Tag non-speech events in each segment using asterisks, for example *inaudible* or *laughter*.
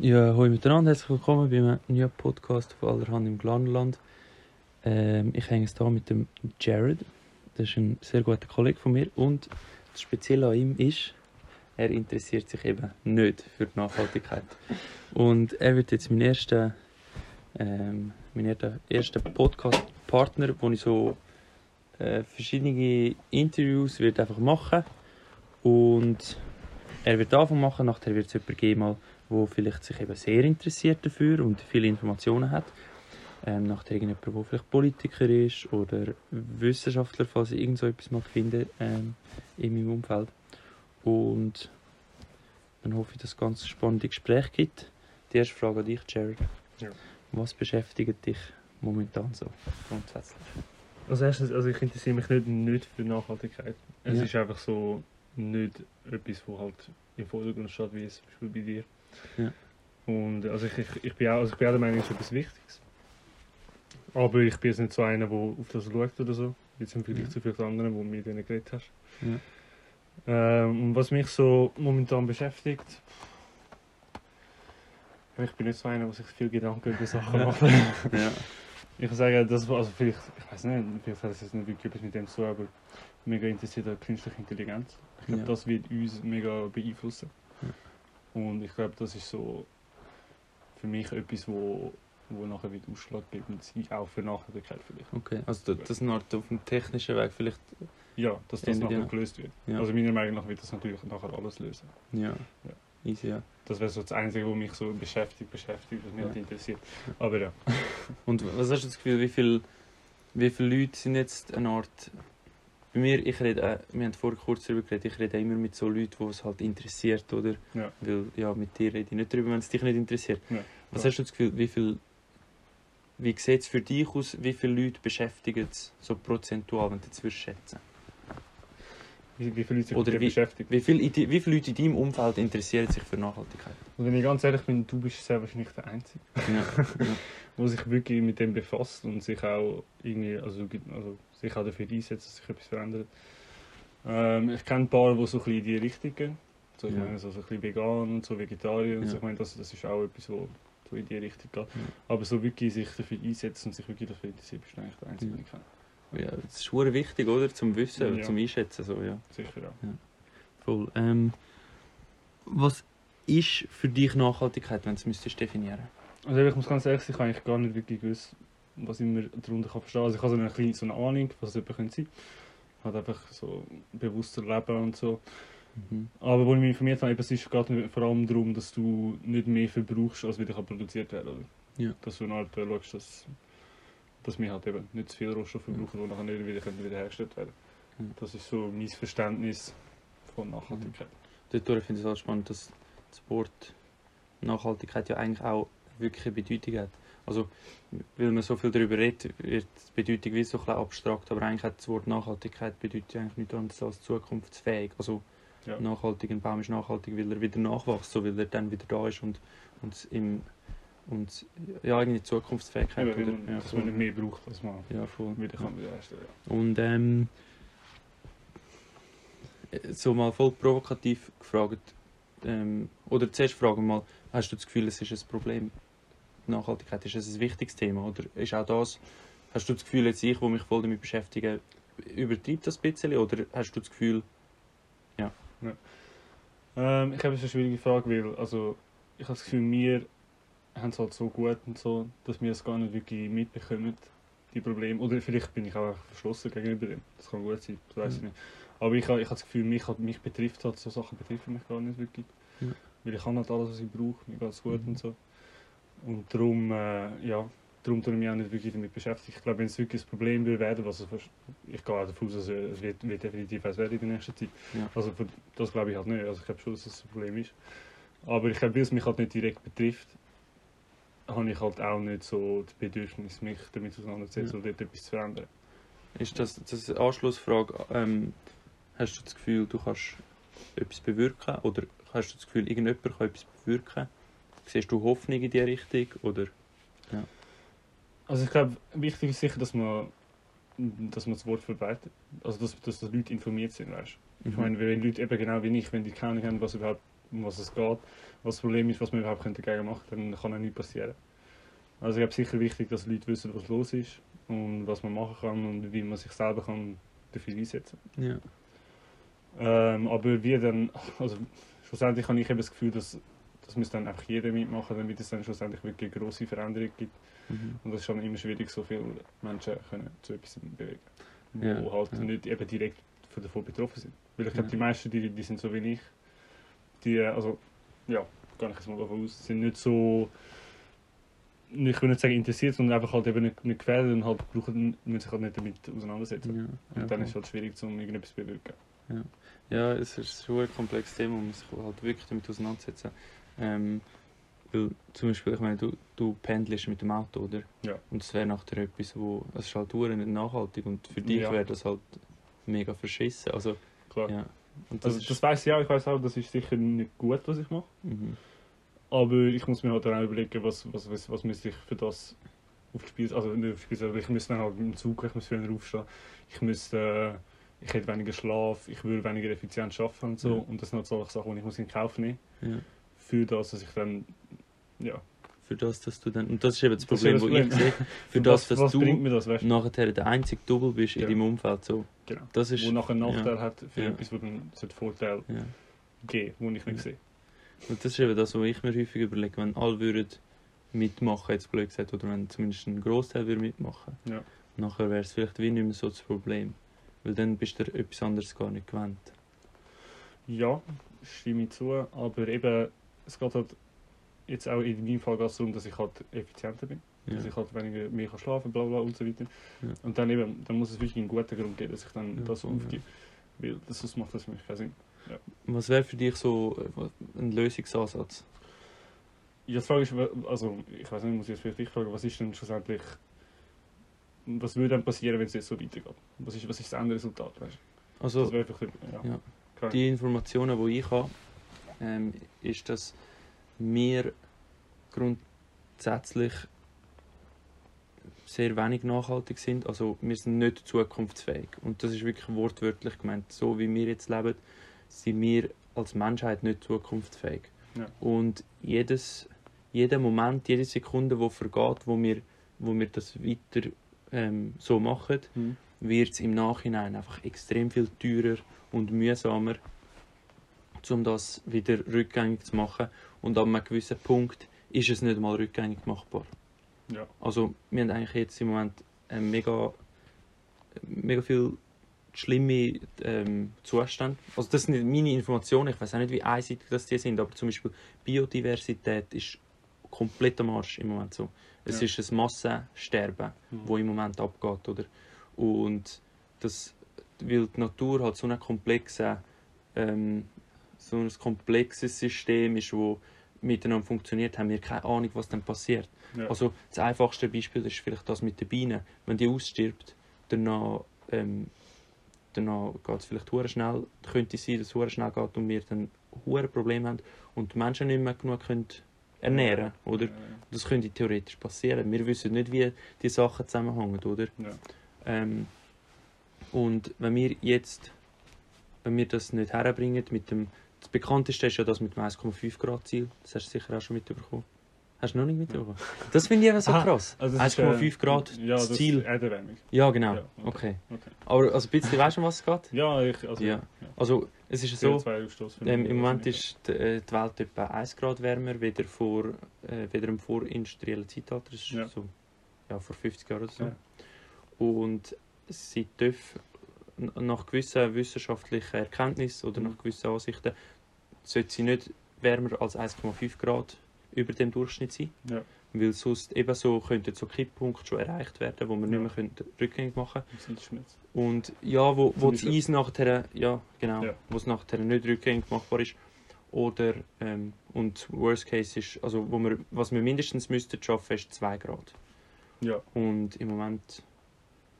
Ja, hallo miteinander, herzlich willkommen bei einem neuen Podcast von Allerhand im Glanland. Ähm, ich hänge hier mit dem Jared. Das ist ein sehr guter Kollege von mir. Und das Spezielle an ihm ist, er interessiert sich eben nicht für die Nachhaltigkeit. Und er wird jetzt mein erster, ähm, mein erster, erster Podcast-Partner, wo ich so äh, verschiedene Interviews wird einfach machen und er wird Anfang machen, nachher wird es jemanden geben, mal, wo vielleicht sich eben sehr interessiert dafür und viele Informationen hat. Ähm, nachher irgendjemand, der vielleicht Politiker ist oder Wissenschaftler, falls ich irgend so etwas mal finde ähm, in meinem Umfeld. Und dann hoffe ich, dass es ganz spannende Gespräche gibt. Die erste Frage an dich, Jared. Ja. Was beschäftigt dich momentan so grundsätzlich? Als erstes, also ich interessiere mich nicht, nicht für Nachhaltigkeit. Es Ja. ist einfach so nicht etwas, wo halt im Vordergrund steht, wie es zum Beispiel bei dir. Ja. Und also ich, ich, ich, bin auch, also ich bin auch der Meinung, es ist etwas Wichtiges. Aber ich bin jetzt nicht so einer, der auf das schaut oder so. Jetzt im Vergleich Ja. zu vielen anderen, wo du mit denen geredet hast. Ja. Ähm, was mich so momentan beschäftigt, ich bin nicht so einer, der sich viel Gedanken über Sachen macht. *laughs* Ja. Ich sagen, das also vielleicht, ich weiß nicht, vielleicht hat es jetzt nicht wirklich etwas mit dem zu tun, aber mega interessiert an künstliche Intelligenz. Ich glaube, Ja. das wird uns mega beeinflussen. Und ich glaube, das ist so für mich etwas, wo, wo nachher wird ausschlaggebend sein, auch für Nachhaltigkeit vielleicht. Okay, also da- das Art auf dem technischen Weg vielleicht. Ja, dass das nachher ja. gelöst wird. Ja. Also meiner Meinung nach wird das natürlich nachher alles lösen. Ja. Ja. Easy, ja. Das wäre so das Einzige, was mich so beschäftigt, beschäftigt, was mich Ja. halt interessiert. Aber ja. *laughs* Und was hast du das Gefühl, wie viele wie viele Leute sind jetzt eine Art. Bei mir, ich rede, äh, wir haben vorher kurz darüber geredet, ich rede immer mit so Leuten, die es halt interessiert, oder? Ja. Weil, ja, mit dir rede ich nicht darüber, wenn es dich nicht interessiert. Ja, Was klar. hast du das Gefühl, wie viel. Wie sieht es für dich aus, wie viele Leute beschäftigen es so prozentual, wenn du jetzt würdest schätzen Wie, wie viele Leute sich Oder wie- beschäftigen. wie, viel, in die- wie viele Leute in deinem Umfeld interessieren sich für Nachhaltigkeit? Und wenn ich ganz ehrlich bin, du bist sehr wahrscheinlich der Einzige. Ja. *laughs* der sich wirklich mit dem befasst und sich auch irgendwie, also, also sich auch dafür einsetzt, dass sich etwas verändert. Ähm, ich kenne ein paar, die so ein bisschen in die Richtung gehen. So, ich Ja. meine, so, so ein bisschen vegan und so Vegetarier und Ja. so. Ich meine, das, das ist auch etwas, wo so in die Richtung geht. Ja. Aber so wirklich sich dafür einsetzen und sich wirklich dafür interessiert, bist du eigentlich der Einzige, Ja. ja, das ist schon wichtig, oder? Zum Wissen, Ja. zum Einschätzen. So, ja. Sicher auch. Voll. Ähm, was ist für dich Nachhaltigkeit, wenn du es müsstest definieren Also ich muss ganz ehrlich sagen, ich habe eigentlich gar nicht wirklich gewusst, was ich mir darunter kann verstehen kann. Also ich habe so eine, kleine, so eine Ahnung, was es könnte sein. Halt einfach so bewusster leben und so. mhm. Aber wo ich mich informiert habe, eben, es ist gerade vor allem darum, dass du nicht mehr verbrauchst, als wieder produziert werden kann. Ja. Dass du eine Art äh, schaust, dass, dass wir halt eben nicht zu viel Rohstoff verbrauchen, die nachher nicht wieder können wiederhergestellt werden Ja. Das ist so mein Verständnis von Nachhaltigkeit. Dadurch finde ich es auch spannend, dass das Wort Nachhaltigkeit ja eigentlich auch wirklich eine Bedeutung hat. Also, weil man so viel darüber redet, wird die Bedeutung wie so ein abstrakt, aber eigentlich hat das Wort Nachhaltigkeit bedeutet ja eigentlich nichts anderes als zukunftsfähig. Also, Ja. nachhaltig, ein Baum ist nachhaltig, weil er wieder nachwächst, so weil er dann wieder da ist und, und, im, und ja, irgendwie Zukunftsfähigkeit. Oder? man, Ja, dass man nicht mehr braucht, als man Ja, voll. wieder kann wiederherstellen kann. Und ähm, so mal voll provokativ gefragt, ähm, oder zuerst fragen wir mal, hast du das Gefühl, es ist ein Problem? Nachhaltigkeit, ist es ein wichtiges Thema? Oder ist auch das, hast du das Gefühl, jetzt ich, wo mich voll damit beschäftige, übertreibt das ein bisschen? Oder hast du das Gefühl, Ähm, ich habe es eine schwierige Frage, weil also, ich habe das Gefühl, wir haben es halt so gut und so, dass wir es gar nicht wirklich mitbekommen, die Probleme. Oder vielleicht bin ich auch einfach verschlossen gegenüber dem. Das kann gut sein, das weiß ich Mhm. nicht. Aber ich, habe- ich habe das Gefühl, mich, mich betrifft halt, so Sachen betreffen mich gar nicht wirklich. Ja. Weil ich habe halt alles, was ich brauche, mir geht es gut Mhm. und so. Und darum, äh, ja, darum tue ich mich auch nicht wirklich damit beschäftigt. Ich glaube, wenn es wirklich ein Problem würde werden, was es, ich gehe auch davon aus, dass es wird, wird definitiv eins werden in der nächsten Zeit. Ja. Also das glaube ich halt nicht. Also ich glaube schon, dass das ein Problem ist. Aber ich glaube, weil es mich halt nicht direkt betrifft, habe ich halt auch nicht so das Bedürfnis, mich damit auseinanderzusetzen Ja. oder dort etwas zu verändern. ist das, das eine Anschlussfrage, ähm, hast du das Gefühl, du kannst etwas bewirken? Oder hast du das Gefühl, irgendjemand kann etwas bewirken? Siehst du Hoffnung in diese Richtung? Oder? Also ich glaube, wichtig ist sicher, dass man, dass man das Wort verbreitet. Also dass, dass die Leute informiert sind, weißt du. Ich Mhm. meine, wenn Leute eben genau wie ich, wenn die keine Ahnung haben, was überhaupt um was es geht. Was das Problem ist, was wir überhaupt dagegen machen können, dann kann auch nichts passieren. Also ich glaube sicher wichtig, dass Leute wissen, was los ist und was man machen kann und wie man sich selber kann dafür einsetzen Ja. ähm, Aber wie dann, also schlussendlich habe ich eben das Gefühl, dass das muss dann einfach jeder mitmachen, damit es dann schlussendlich wirklich eine grosse Veränderung gibt. Mhm. Und das ist schon immer schwierig, so viele Menschen können zu etwas bewegen, die Ja, halt ja. nicht eben direkt von davon betroffen sind. Weil ich glaube, Ja. die meisten, die, die sind so wie ich, die, äh, also, ja, gar nicht mal davon aus, sind nicht so, ich will nicht sagen interessiert, sondern einfach halt eben nicht, nicht gefährdet und halt brauchen, müssen sich halt nicht damit auseinandersetzen. Ja, ja, Und dann ist es halt schwierig, um irgendetwas zu bewirken. Ja, es ist schon ein komplexes Thema, man muss sich halt wirklich damit auseinandersetzen. Ähm, weil zum Beispiel, ich meine, du, du pendelst mit dem Auto, oder? Ja. Und es wäre nachher etwas, wo, es ist halt nicht nachhaltig und für dich Ja. wäre das halt mega verschissen. Also, Klar. ja. Und das Also, das weiß ich auch, ich weiß auch, das ist sicher nicht gut, was ich mache. mhm. Aber ich muss mir halt dann auch überlegen, was, was, was, was müsste ich für das aufs Spiel, also nicht aufs Spiel, aber ich müsste dann halt im Zug, ich muss früher aufstehen, ich müsste, äh, ich hätte weniger Schlaf, ich würde weniger effizient arbeiten und so. Ja. Und das sind halt solche Sachen, die ich muss in Kauf nehmen ja. Für das, dass ich dann, ja. Für das, dass du dann, und das ist eben das Problem, das *laughs* das ich sehe, für das, was, dass was du das, weißt nachher der einzige Double bist in Ja. deinem Umfeld. So. Genau. Das ist, Wo nachher einen ja. Nachteil hat für Ja. etwas, wo dann Vorteil ja. geben, den ich nicht Ja. sehe. Und das ist eben das, was ich mir häufig überlege, wenn alle würden mitmachen, jetzt blöd gesagt, oder wenn zumindest ein Großteil würde mitmachen, Ja. nachher wäre es vielleicht wie nicht mehr so das Problem. Weil dann bist du etwas anderes gar nicht gewöhnt. Ja, stimme ich zu, aber eben, es geht halt jetzt auch in meinem Fall darum, dass ich halt effizienter bin. Ja. dass ich halt weniger mehr kann schlafen bla bla und so weiter. Ja. Und dann eben, dann muss es wirklich einen guten Grund geben, dass ich dann Ja, das aufgebe. Weil das, sonst macht das für mich keinen Sinn. Was wäre für dich so äh, ein Lösungsansatz? Ja, die Frage ist, also ich weiß nicht, muss ich jetzt vielleicht dich fragen, was ist denn schlussendlich, was würde dann passieren, wenn es jetzt so weitergeht? Was ist, was ist das Endresultat, weißt du? Also, Das wäre einfach, ja. Die Informationen, die ich habe, ähm, ist, dass wir grundsätzlich sehr wenig nachhaltig sind. Also wir sind nicht zukunftsfähig. Und das ist wirklich wortwörtlich gemeint. So wie wir jetzt leben, sind wir als Menschheit nicht zukunftsfähig. Ja. Und jedes, jeder Moment, jede Sekunde, die vergeht, wo wir, wo wir das weiter ähm, so machen, Mhm. wird es im Nachhinein einfach extrem viel teurer und mühsamer, um das wieder rückgängig zu machen. Und an einem gewissen Punkt ist es nicht mal rückgängig machbar. Ja. Also wir haben eigentlich jetzt im Moment äh, mega, mega viel schlimme ähm, Zustände. Also das sind meine Informationen, ich weiß auch nicht, wie einseitig das die sind, aber zum Beispiel Biodiversität ist komplett am Arsch im Moment so. Es Ja. ist ein Massensterben Mhm. wo im Moment abgeht, oder? Und das, weil die Natur halt so ein komplexes, ähm, so ein komplexes System ist, wo miteinander funktioniert, haben wir keine Ahnung, was dann passiert. Ja. Also das einfachste Beispiel ist vielleicht das mit den Bienen. Wenn die ausstirbt, danach, ähm, danach geht es vielleicht hure schnell, könnte sein, dass es schnell geht und wir dann hure Probleme haben und die Menschen nicht mehr genug können ernähren, oder? Ja, Das könnte theoretisch passieren. Wir wissen nicht, wie die Sachen zusammenhängen, oder? ja. Ähm, und wenn wir jetzt, wenn wir das nicht herbringen mit dem, das bekannteste ist ja das mit dem 1,5 Grad Ziel. Das hast du sicher auch schon mitbekommen. Hast du noch nicht mitbekommen? Das finde ich eben so Aha, krass. Also das ist, 1,5 äh, Grad ja, das Ziel. Erderwärmung. Ja, genau. Ja, okay. okay. Aber also ein bisschen weißt du, um was es geht? Ja, ich, also, Ja. Also es ist so, CO2-Ausstoß. ähm, im Moment ist die, äh, die Welt etwa 1 Grad wärmer, weder, vor, äh, weder im vorindustriellen Zeitalter. Das ist so ja, vor 50 Jahren oder so. Und sie dürfen nach gewissen wissenschaftlichen Erkenntnissen oder nach gewissen Ansichten sollte sie nicht wärmer als 1,5 Grad über dem Durchschnitt sein. Ja. Weil sonst ebenso könnten so Kipppunkte schon erreicht werden, wo wir Ja. nicht mehr rückgängig machen Sitzschmerz. Und ja, wo, wo das Eis nachher, ja genau, Ja. wo es nachher nicht rückgängig machbar ist. Oder, ähm, und Worst Case ist, also wo wir, was wir mindestens müssten schaffen, ist 2 Grad. Ja. Und im Moment.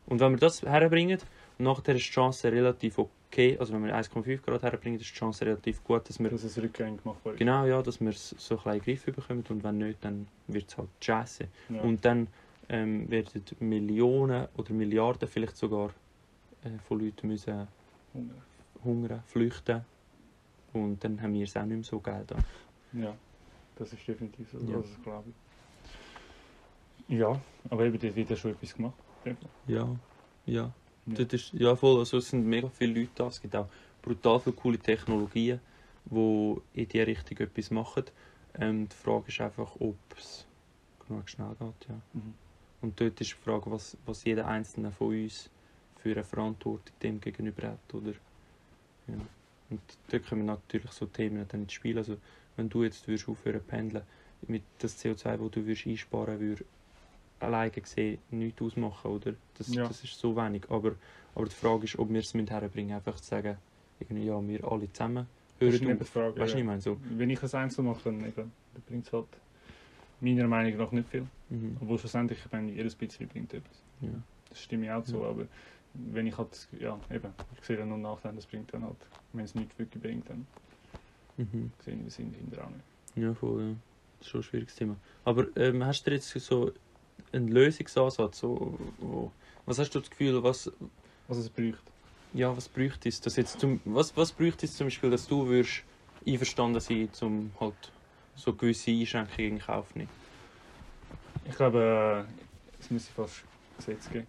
Und wenn wir das herbringen, nachher ist die Chance relativ okay. Also wenn wir 1,5 Grad herbringen, ist die Chance relativ gut, dass wir. Dass es rückgängig machbar ist. Genau, ja, dass wir es so ein in Griff bekommen. Und wenn nicht, dann wird es halt scheiße. Ja. Und dann ähm, werden Millionen oder Milliarden vielleicht sogar äh, von Leuten müssen Hunger. hungern, flüchten. und dann haben wir es auch nicht mehr so geil da. Ja, das ist definitiv so, Ja. das glaube ich. Ja, aber eben, dort wird ja schon etwas gemacht. Ja, ja. Ja. Ist, ja voll, also es sind mega viele Leute da, es gibt auch brutal viele coole Technologien, die in diese Richtung etwas machen. Ähm, die Frage ist einfach, ob es genug schnell geht, ja. Mhm. Und dort ist die Frage, was, was jeder Einzelne von uns für eine Verantwortung dem gegenüber hat, oder? Ja. Und dort kommen natürlich so Themen dann ins Spiel. Also, wenn du jetzt würdest aufhören zu pendeln, mit das CO2, das du würdest einsparen würde alleine gesehen nichts ausmachen, oder? Das, Ja. das ist so wenig. Aber, aber die Frage ist, ob wir es mit herbringen, einfach zu sagen, irgendwie, ja, wir alle zusammen Das ist hören auf. Frage. Weißt du, ja. ich meine so. Wenn ich es einzeln mache, dann, eben, dann bringt es halt meiner Meinung nach nicht viel. Mhm. Obwohl schlussendlich, ich meine, jedes bisschen bringt etwas. Ja. Das stimme ich auch zu, Ja. aber wenn ich halt, ja, eben, ich sehe dann nur Nachteile, das bringt dann halt, wenn es nichts wirklich bringt, dann Mhm. sehe ich den Sinn auch nicht. Ja, voll, ja. Das ist schon ein schwieriges Thema. Aber ähm, hast du jetzt so einen Lösungsansatz? So, wo, was hast du das Gefühl, was, Was es braucht. ja, was bräuchte es, dass jetzt zum, was, was bräuchte es zum Beispiel, dass du würdest einverstanden sein, um halt so gewisse Einschränkungen in Kauf zu nehmen? Ich glaube, äh, es müsste fast Gesetze geben.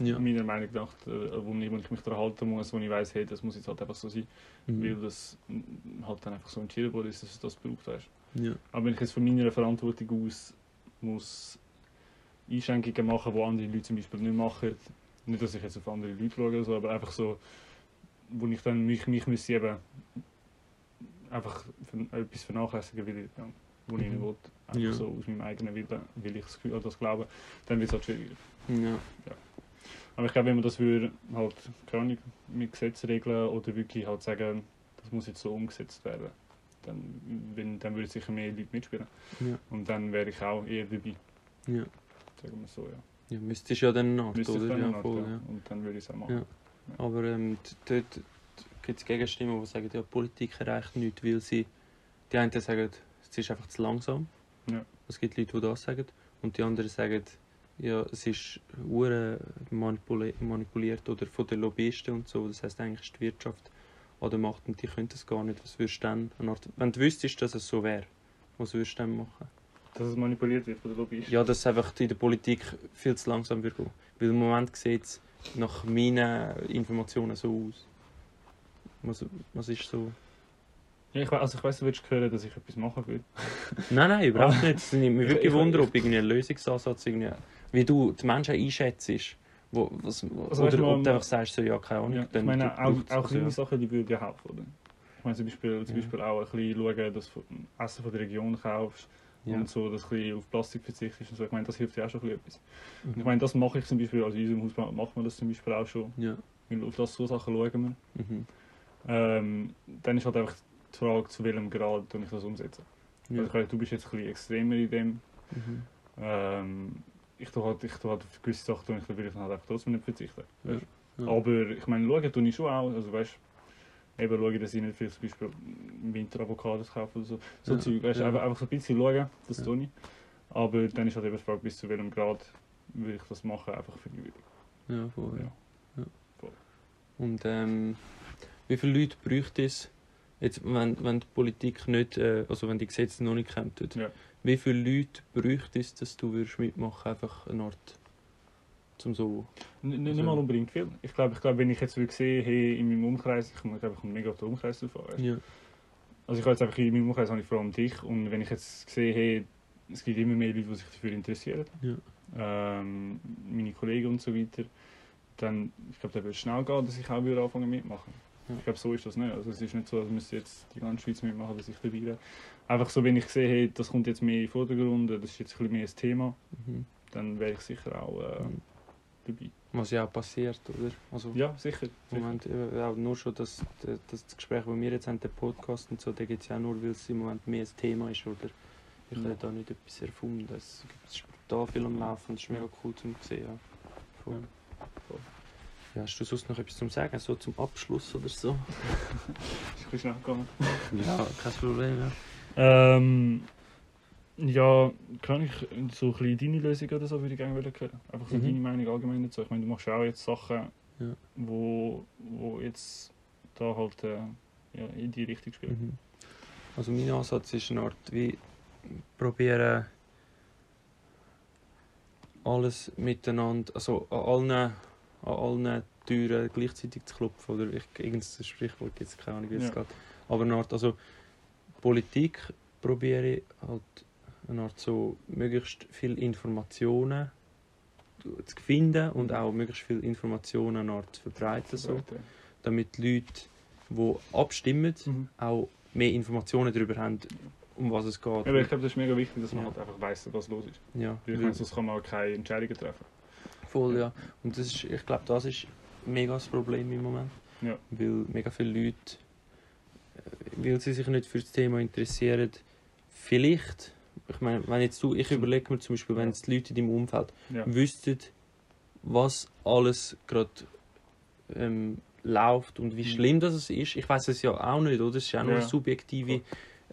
Ja. Meiner Meinung nach, äh, wo ich mich daran halten muss, wo ich weiß, hey, das muss jetzt halt einfach so sein, weil Mhm. das mm, halt dann einfach so entschieden wurde, dass es das braucht. Weißt. Ja. Aber wenn ich jetzt von meiner Verantwortung aus muss Einschränkungen machen, die andere Leute zum Beispiel nicht machen, nicht, dass ich jetzt auf andere Leute schaue, so, aber einfach so, wo ich dann mich, mich müsste eben einfach etwas vernachlässigen, weil ich, ja, wo ich nicht Mhm. will, einfach Ja. so aus meinem eigenen Willen, weil ich das das glaube, dann wird es halt schwieriger. Ja. Aber ich glaube, wenn man das würde, halt, keine Ahnung, mit Gesetzen regeln oder wirklich halt sagen, das muss jetzt so umgesetzt werden, dann, wenn, dann würden sicher mehr Leute mitspielen. Ja. Und dann wäre ich auch eher dabei, Ja. Sagen wir so, ja. Ja, müsstest ja dann oder? Ja, noch, voll, ja. ja. Und dann würde ich es auch machen. Ja. Aber ähm, dort gibt es Gegenstimmen, die sagen, ja, Politik erreicht nichts, weil sie. Die einen sagen, es ist einfach zu langsam. Ja. Es gibt Leute, die das sagen. Und die anderen sagen, ja, es ist hure manipuli manipuliert oder von den Lobbyisten und so. Das heißt eigentlich ist die Wirtschaft an der Macht und die können das gar nicht. Was würdest du dann? Art- Wenn du wüsstest, dass es so wäre, was würdest du dann machen? Dass es manipuliert wird von der Lobby. Ja, dass es einfach in der Politik viel zu langsam wird gehen. Weil im Moment sieht es nach meinen Informationen so aus. Was, was ist so? Ja, ich, also ich weiss, du würdest hören, dass ich etwas machen würde. *laughs* Nein, nein, überhaupt nicht. Es nimmt mich Ich- wirklich ich- Wunder, ich- ob irgendwie ein Lösungsansatz irgendwie, wie du die Menschen einschätzt. Wo, was, Also oder du, ob du einfach sagst, so, ja, keine Ahnung. Ja, ich meine, auch, auch kleine ja. Sachen, die würden ja helfen, oder? Ich meine, zum Beispiel, zum Ja. Beispiel auch ein bisschen schauen, dass du Essen von der Region kaufst Ja. und so, dass du ein auf Plastik verzichtest und so. Ich meine, das hilft ja auch schon etwas. Und ich Mhm. meine, das mache ich zum Beispiel, also in unserem Haus macht man das zum Beispiel auch schon. Ja. Weil auf das so Sachen schauen wir. Mhm. Ähm, dann ist halt einfach die Frage, zu welchem Grad ich das umsetzen. Ja. Also du bist jetzt ein bisschen extremer in dem. Mhm. Ähm, ich tue halt, ich tue halt auf gewisse Sachen, tue ich, da will ich dann halt einfach trotzdem nicht verzichten. Ja. Ja. Aber ich meine, schauen tue ich schon auch. Also weißt eben schauen, dass ich nicht vielleicht zum Beispiel im Winter Avocados kaufe oder so. So Ja, Zeug, weißt, ja. einfach, einfach so ein bisschen schauen, das Ja. tue ich. Aber dann ist halt eben die Frage, bis zu welchem Grad würde ich das machen, einfach für die Ja, voll, ja. Ja. Voll. Und ähm, wie viele Leute bräuchte es, jetzt, wenn, wenn die Politik nicht, äh, also wenn die Gesetze noch nicht kämen, Ja. wie viele Leute bräuchte es, dass du würdest mitmachen einfach eine Art, zum so... N nicht Also- mal unbedingt viel. Ich glaube, ich glaub, wenn ich jetzt würde sehen, hey, in meinem Umkreis, ich glaube, ich komme mega auf den Umkreis drauf an. weißt. Ja. Also ich habe jetzt einfach in meinem Umkreis habe ich vor allem dich und wenn ich jetzt sehe, hey, es gibt immer mehr Leute, die sich dafür interessieren, Ja. ähm, meine Kollegen und so weiter, dann, ich glaube, da wird es schnell gehen, dass ich auch wieder anfangen mitmachen. Ja. Ich glaube, so ist das nicht. Also es ist nicht so, als müsste jetzt die ganze Schweiz mitmachen, dass ich dabei wäre. Einfach so, wenn ich sehe, hey, das kommt jetzt mehr in den Vordergrund, das ist jetzt ein bisschen mehr ein Thema, Mhm. dann wäre ich sicher auch äh, Mhm. Dabei. Was ja auch passiert, oder? Also, Ja, sicher. Im sicher. Moment äh, auch nur schon das, das, das Gespräch, das wir jetzt haben, der Podcast und so, da gibt es ja auch nur, weil es im Moment mehr ein Thema ist, oder? Ich Ja. habe da nicht etwas erfunden. Es gibt brutal viel am Laufen, das ist mega cool zum sehen. Ja. Voll. Ja. Voll. Ja, hast du sonst noch etwas zum Sagen, so zum Abschluss oder so? *laughs* Ist ein bisschen schnell gegangen. Ja, kein Problem, ja. Ähm, ja, kann ich so ein bisschen deine Lösung oder so würde ich gerne hören. Einfach so Mhm. deine Meinung allgemein dazu. Ich meine, du machst ja auch jetzt Sachen, Ja. wo, wo jetzt da halt äh, ja, in die Richtung spielen. Mhm. Also mein Ansatz ist eine Art wie probieren alles miteinander, also an allen, an allen Türen gleichzeitig zu klopfen oder ich, irgendein Sprichwort gibt es keine Ahnung wie es Ja. geht. Aber eine Art, also Politik probiere ich halt eine Art so möglichst viel Informationen zu finden und auch möglichst viel Informationen eine Art zu verbreiten, so, damit die Leute, die abstimmen, Mhm. auch mehr Informationen darüber haben, um was es geht. Ja, aber ich glaube, das ist mega wichtig, dass man Ja. halt einfach weiss, was los ist. ja, Weil ich meine, sonst kann man auch keine Entscheidungen treffen. voll, ja. Und das ist, ich glaube, das ist mega das Problem im Moment. Ja. Weil mega viele Leute, äh, weil sie sich nicht für das Thema interessieren, vielleicht, ich meine, wenn jetzt du, ich überlege mir zum Beispiel, wenn Ja. jetzt die Leute in deinem Umfeld Ja. wüssten, was alles gerade ähm, läuft und wie Mhm. schlimm das ist. Ich weiß es ja auch nicht, oder? Es ist ja auch nur Ja. eine subjektive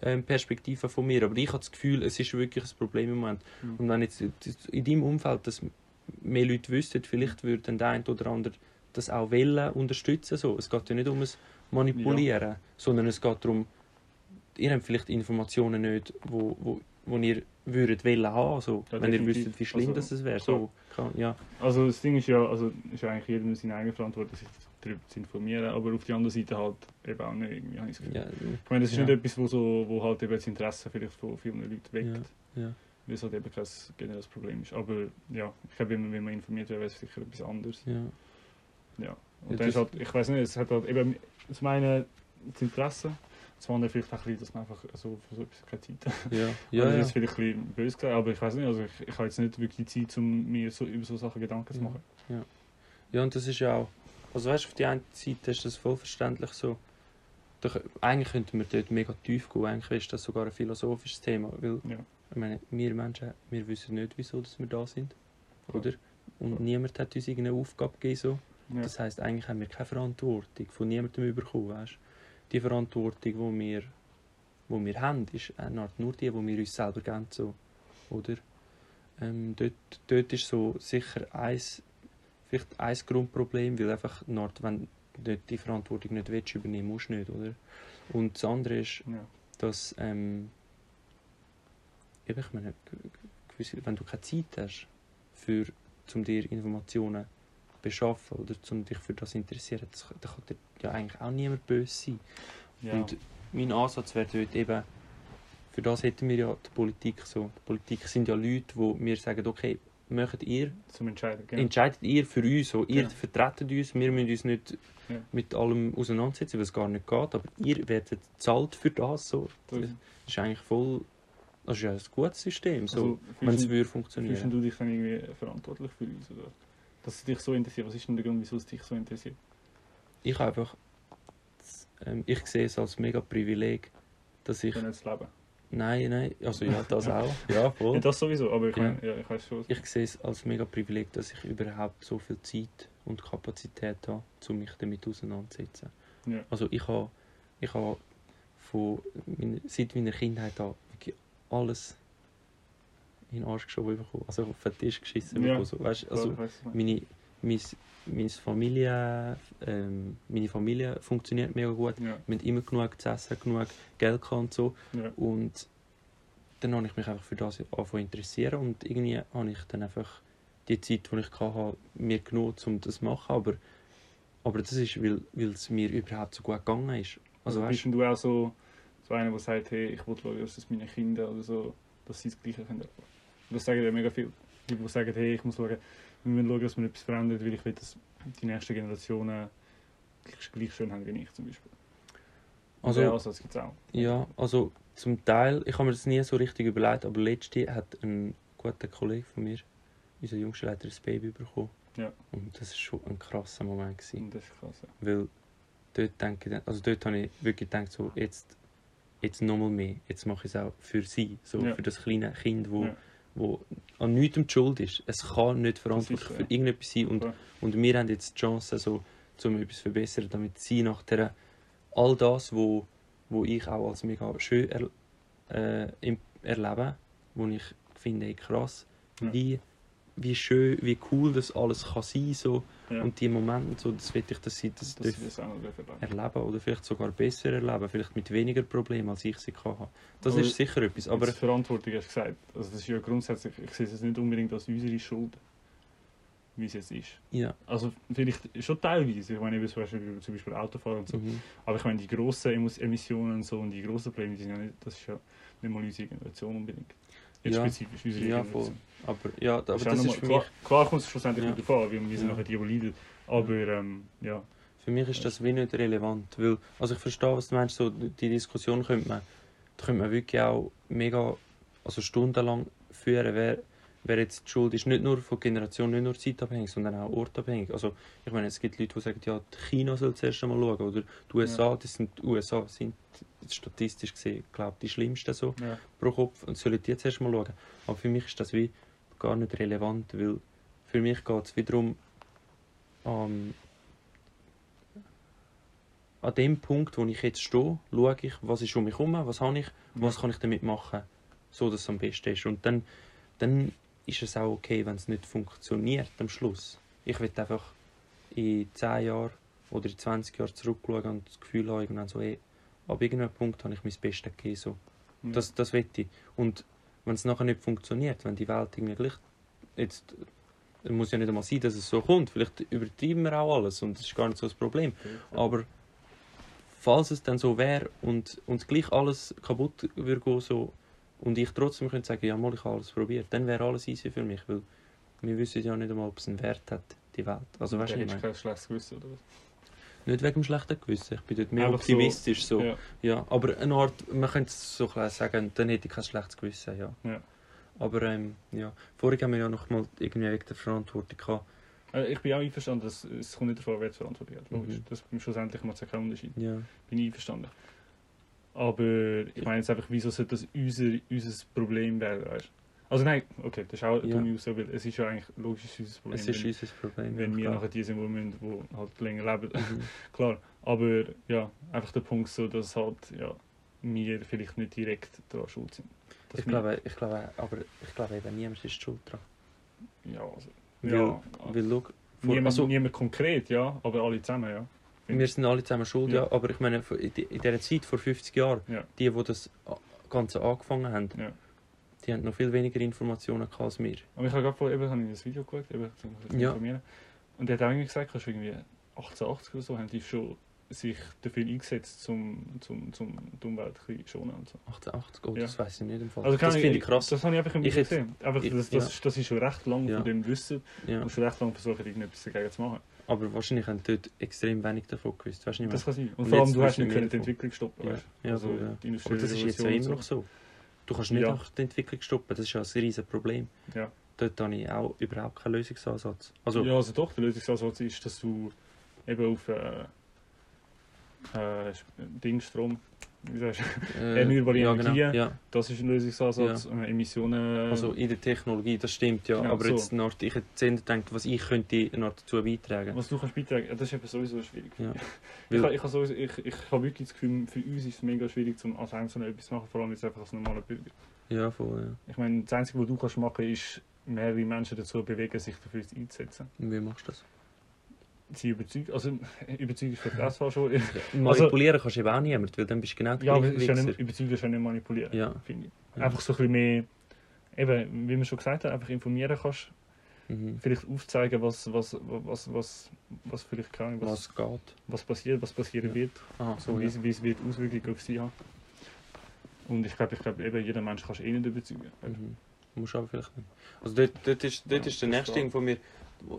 ähm, Perspektive von mir. Aber ich habe das Gefühl, es ist wirklich ein Problem im Moment. Mhm. Und wenn jetzt in deinem Umfeld das mehr Leute wüssten, vielleicht würde dann der eine oder andere das auch wollen, unterstützen. So. Es geht ja nicht um das Manipulieren, sondern es geht darum, ihr habt vielleicht Informationen nicht, wo, wo, wo ihr würdet wollen haben, so, Ja, wenn ihr definitiv. wüsstet, wie schlimm Also, das wäre. So, kann, ja. Also das Ding ist ja, also ist ja eigentlich jedem seine eigene Verantwortung, sich darüber zu informieren, aber auf der anderen Seite halt eben auch nicht, irgendwie, habe ich das Gefühl. Ja, Ich meine, das ist Ja. nicht etwas, wo, so, wo halt eben das Interesse vielleicht von vielen Leuten weckt, ja. weil es halt eben kein generelles Problem ist. Aber ja, ich glaube, wenn man, wenn man informiert wäre, wäre es sicher etwas anderes. ja. Und dann ist halt, ich weiß nicht, es hat halt eben, zum einen das Interesse, zum anderen vielleicht auch ein bisschen, dass man einfach so für so etwas keine Zeit hat. Ja, *laughs* ja, das ja. ist vielleicht ein bisschen böse gesagt, aber ich weiß nicht, also ich, ich habe jetzt nicht wirklich die Zeit, um mir so, über so Sachen Gedanken zu Ja. machen. ja, und das ist ja auch, also weißt du, auf die eine Seite ist das vollverständlich so, doch, eigentlich könnten wir dort mega tief gehen, eigentlich ist das sogar ein philosophisches Thema, weil Ja. ich meine, wir Menschen, wir wissen nicht, wieso dass wir da sind, Ja. oder? Und niemand hat uns irgendeine Aufgabe gegeben, so. Ja. Das heisst, eigentlich haben wir keine Verantwortung von niemandem bekommen, weißt Die Verantwortung, die wir, wo wir haben, ist eine Art nur die, die wir uns selber geben, so, oder? Ähm, dort, dort ist so sicher eins, vielleicht ein Grundproblem, weil einfach Art, wenn du die Verantwortung nicht willst, übernehmen musst nicht, oder? Und das andere ist, Ja. dass ähm, ich meine, gewisse, wenn du keine Zeit hast, für, um dir Informationen zu beschaffen oder um dich für das interessieren, das, dann kann dir ja eigentlich auch niemand böse sein. Ja. Und mein Ansatz wäre dort eben, für das hätten wir ja die Politik so. Die Politik sind ja Leute, die mir sagen, okay, möchtet ihr, zum Entscheiden, genau. entscheidet ihr für uns, so, ihr Genau. vertretet uns, wir müssen uns nicht Ja. mit allem auseinandersetzen, es gar nicht geht, aber ihr werdet bezahlt für das, so. Das- ist eigentlich voll, das ist ja ein gutes System, so, Also, wenn es fühlst, würde fühlst funktionieren. du dich dann irgendwie verantwortlich für uns? Oder? Dass es dich so interessiert. Was ist denn der Grund, wieso es dich so interessiert? Ich einfach, ähm, ich sehe es als mega Privileg, dass ich, jetzt leben. nein, nein, also ja, *laughs* das auch, ja, voll. Ja, das sowieso, aber ich Ja. meine, ja, ich weiß schon. Ich sehe es als mega Privileg, dass ich überhaupt so viel Zeit und Kapazität habe, um mich damit auseinanderzusetzen. Ja. Also ich habe, ich habe von meiner, seit meiner Kindheit an wirklich alles in den Arsch geschoben bekommen. Also auf den Tisch geschissen Ja. bekommen. So, weißt, also meine, meine, meine, Familie, ähm, meine Familie funktioniert mega gut. ja, Wir haben immer genug zu essen, genug Geld und so. ja. Und dann habe ich mich einfach für das angefangen interessieren und irgendwie habe ich dann einfach die Zeit, die ich hatte, mir genommen, um das zu machen. Aber, aber das ist, weil, weil es mir überhaupt so gut gegangen ist. Also, Also weißt, bist du auch so, so einer, der sagt, hey, ich will schauen, dass meine Kinder oder so, dass sie das Gleiche können. erfahren. Das sagen ja mega viele. Die, die sagen, hey, ich muss schauen, wir müssen schauen, dass man etwas verändert, weil ich will, dass die nächsten Generationen gleich, schön haben wie ich zum Beispiel. Also- den Ansatz gibt es auch. ja, also zum Teil, ich habe mir das nie so richtig überlegt, aber letzte hat ein guter Kollege von mir, unser jüngster Leiter, ein Baby bekommen. Ja. Und das war schon ein krasser Moment. Gewesen. Das ist krass. Ja. Weil dort denke ich, also dort habe ich wirklich gedacht, so, jetzt, jetzt nochmal mehr. Jetzt mache ich es auch für sie, so Ja. für das kleine Kind, wo, Ja. Wo an nichts die Schuld ist. Es kann nicht verantwortlich für ja. irgendetwas sein. Und, Klar. und wir haben jetzt die Chance, so, um etwas zu verbessern, damit sie nachher all das, wo, wo ich auch als mega schön er, äh, erlebe, wo ich finde, hey, krass, Ja. wie wie schön, wie cool das alles kann sein so Ja. und die Momente so, das will ich, dass sie das, das ist auch noch erleben. oder vielleicht sogar besser erleben, vielleicht mit weniger Problemen, als ich sie kann haben. Das Aber ist sicher etwas, aber Verantwortung hast du gesagt. Also das ist ja grundsätzlich, ich sehe es nicht unbedingt als unsere Schuld, wie es jetzt ist. ja. Also vielleicht schon teilweise, ich meine zum Beispiel, zum Beispiel Autofahren und so. Mhm. Aber ich meine die grossen Emissionen und so und die grossen Probleme, die sind ja nicht, das ist ja nicht mal unsere Generation unbedingt. Jetzt Ja. spezifisch unsere Ja, voll. Aber ja, aber Das das ist ist für nochmal- mich, klar, klar kommt es schlussendlich Ja. darauf an, wie wir sind Ja. nachher die, die leiden. Aber ähm, ja, für mich ist das wie nicht relevant, weil, also ich verstehe, was du meinst, so die Diskussion könnte man, da könnte man wirklich auch mega, also stundenlang führen, wer, wer jetzt die Schuld ist, nicht nur von Generation, nicht nur zeitabhängig, sondern auch ortabhängig. Also ich meine, es gibt Leute, die sagen, ja, China soll zuerst einmal schauen, oder die USA, das sind, die USA sind statistisch gesehen, glaube die schlimmsten so ja. pro Kopf und sollen die zuerst mal schauen. Aber für mich ist das wie gar nicht relevant, weil für mich geht es wiederum ähm, an dem Punkt, wo ich jetzt stehe, schaue ich, was ist um mich herum, was habe ich, was kann ich damit machen, so dass es am besten ist. Und dann, dann ist es auch okay, wenn es nicht funktioniert am Schluss. Ich will einfach in 10 Jahren oder in 20 Jahren zurückschauen und das Gefühl haben, irgendwann so, ey, ab irgendeinem Punkt habe ich mein Bestes gegeben. So. Ja. Das, das will ich. Und wenn es nachher nicht funktioniert, wenn die Welt irgendwie gleich. Jetzt es muss ja nicht einmal sein, dass es so kommt. Vielleicht übertreiben wir auch alles und das ist gar nicht so das Problem. Aber falls es dann so wäre und, und gleich alles kaputt würde gehen, so, und ich trotzdem könnte sagen, ja, mal, ich habe alles probiert, dann wäre alles easy für mich, weil wir wissen ja nicht einmal, ob es einen Wert hat, die Welt. Also weißt du, ich meine? kein schlechtes Gewissen, oder was? Nicht wegen dem schlechten Gewissen, ich bin dort mehr Einfach so- optimistisch. So, Ja. ja, aber eine Art, man könnte es so sagen, dann hätte ich kein schlechtes Gewissen, ja. Ja. Aber ähm, ja, vorher haben wir ja noch mal irgendwie wegen der Verantwortung gehabt. Äh, Ich bin auch einverstanden, dass es kommt nicht davon, wer die Verantwortung hat. Logisch. Mhm. Das, schlussendlich macht es keinen Unterschied. Ja, Bin ich einverstanden. Aber ich meine jetzt einfach, wieso sollte das unser, unser Problem werden, weißt Also nein, okay, das ist auch Ja. dumme Aussage, weil es ist ja eigentlich logisch unser Problem, es ist wenn, unser Problem. wenn wir nachher die sind, die, müssen, die halt länger leben. Mhm. *laughs* Klar, aber ja, einfach der Punkt so, dass halt, ja, wir vielleicht nicht direkt daran schuld sind. Ich glaube, ich glaube, aber ich glaube eben, niemand ist schuld dran. Ja, also, Weil, ja, weil schau, vor, niemand, also, niemand konkret, ja, aber alle zusammen, ja. wir sind alle zusammen schuld, ja. Ja. aber ich meine, in die- in dieser Zeit vor 50 Jahren, Ja. die, die das Ganze angefangen haben. Die haben noch viel weniger Informationen als wir. Aber ich habe gerade vorhin eben habe ich das Video geschaut, eben zum zum Ja. informieren. Und der hat auch irgendwie gesagt, du irgendwie 1880 oder so, haben die schon sich dafür eingesetzt, zum, zum, zum die Umwelt ein bisschen schonen und so. 1880, oh, Ja. das weiß ich nicht im Fall. Also das finde ich krass. Das habe ich einfach im Ich gesehen. Einfach, ich- das, das, ja. ist, das ist schon recht lange Ja. von dem Wissen und schon recht lange versuchen, irgendetwas dagegen zu machen. Aber wahrscheinlich haben dort extrem wenig davon gewusst. Weißt du nicht Das kann sein. Und, Und vor allem, du hast nicht die. Entwicklung stoppen, Ja. weißt Ja, Also ja. die Aber industrielle das ist jetzt ja immer noch so. Du kannst nicht Ja. einfach die Entwicklung stoppen, das ist ja ein riesiges Problem. Ja. Dort habe ich auch überhaupt keinen Lösungsansatz. Also, ja, also doch, der Lösungsansatz ist, dass du eben auf äh, äh, Dingstrom, äh, *laughs* erneuerbare ja, Energien. Genau, ja. das ist ein Lösungsansatz, äh, Emissionen. Also in der Technologie, das stimmt ja. Ja, aber so. jetzt eine Art, ich hätte gedacht, was ich könnte noch dazu beitragen. was du kannst beitragen, das ist eben sowieso schwierig. Ja. *laughs* Ich, ich, ha sowieso, ich, ich habe wirklich das Gefühl, für uns ist es mega schwierig, zum als Einzelner etwas zu machen, vor allem jetzt einfach als normaler Bürger. Ja, voll, ja. Ich meine, das Einzige, was du kannst machen ist, mehrere Menschen dazu bewegen, sich dafür einzusetzen. Und Wie machst du das? Sie überzeugen, also überzeugen ist vielleicht zwar schon. Manipulieren kannst du eben auch niemand, weil dann bist du genau ja, aber ist ja nicht, überzeugen ist ja nicht manipulieren, Ja. finde ich. Ja. Einfach so ein bisschen mehr, eben, wie man schon gesagt hat, einfach informieren kannst, Mhm. vielleicht aufzeigen, was, was, was, was, was vielleicht Ahnung, was, Was geht. was passiert, was passieren Ja. wird. Ah, So, wie, ja. es- wie es wird Auswirkungen auf sie haben. Und ich glaube, ich glaube, eben jeder Mensch kannst du eh nicht überzeugen. Mhm. Musst du aber vielleicht nicht. Also dort, dort, ist, dort Ja, ist der das nächste Ding von mir.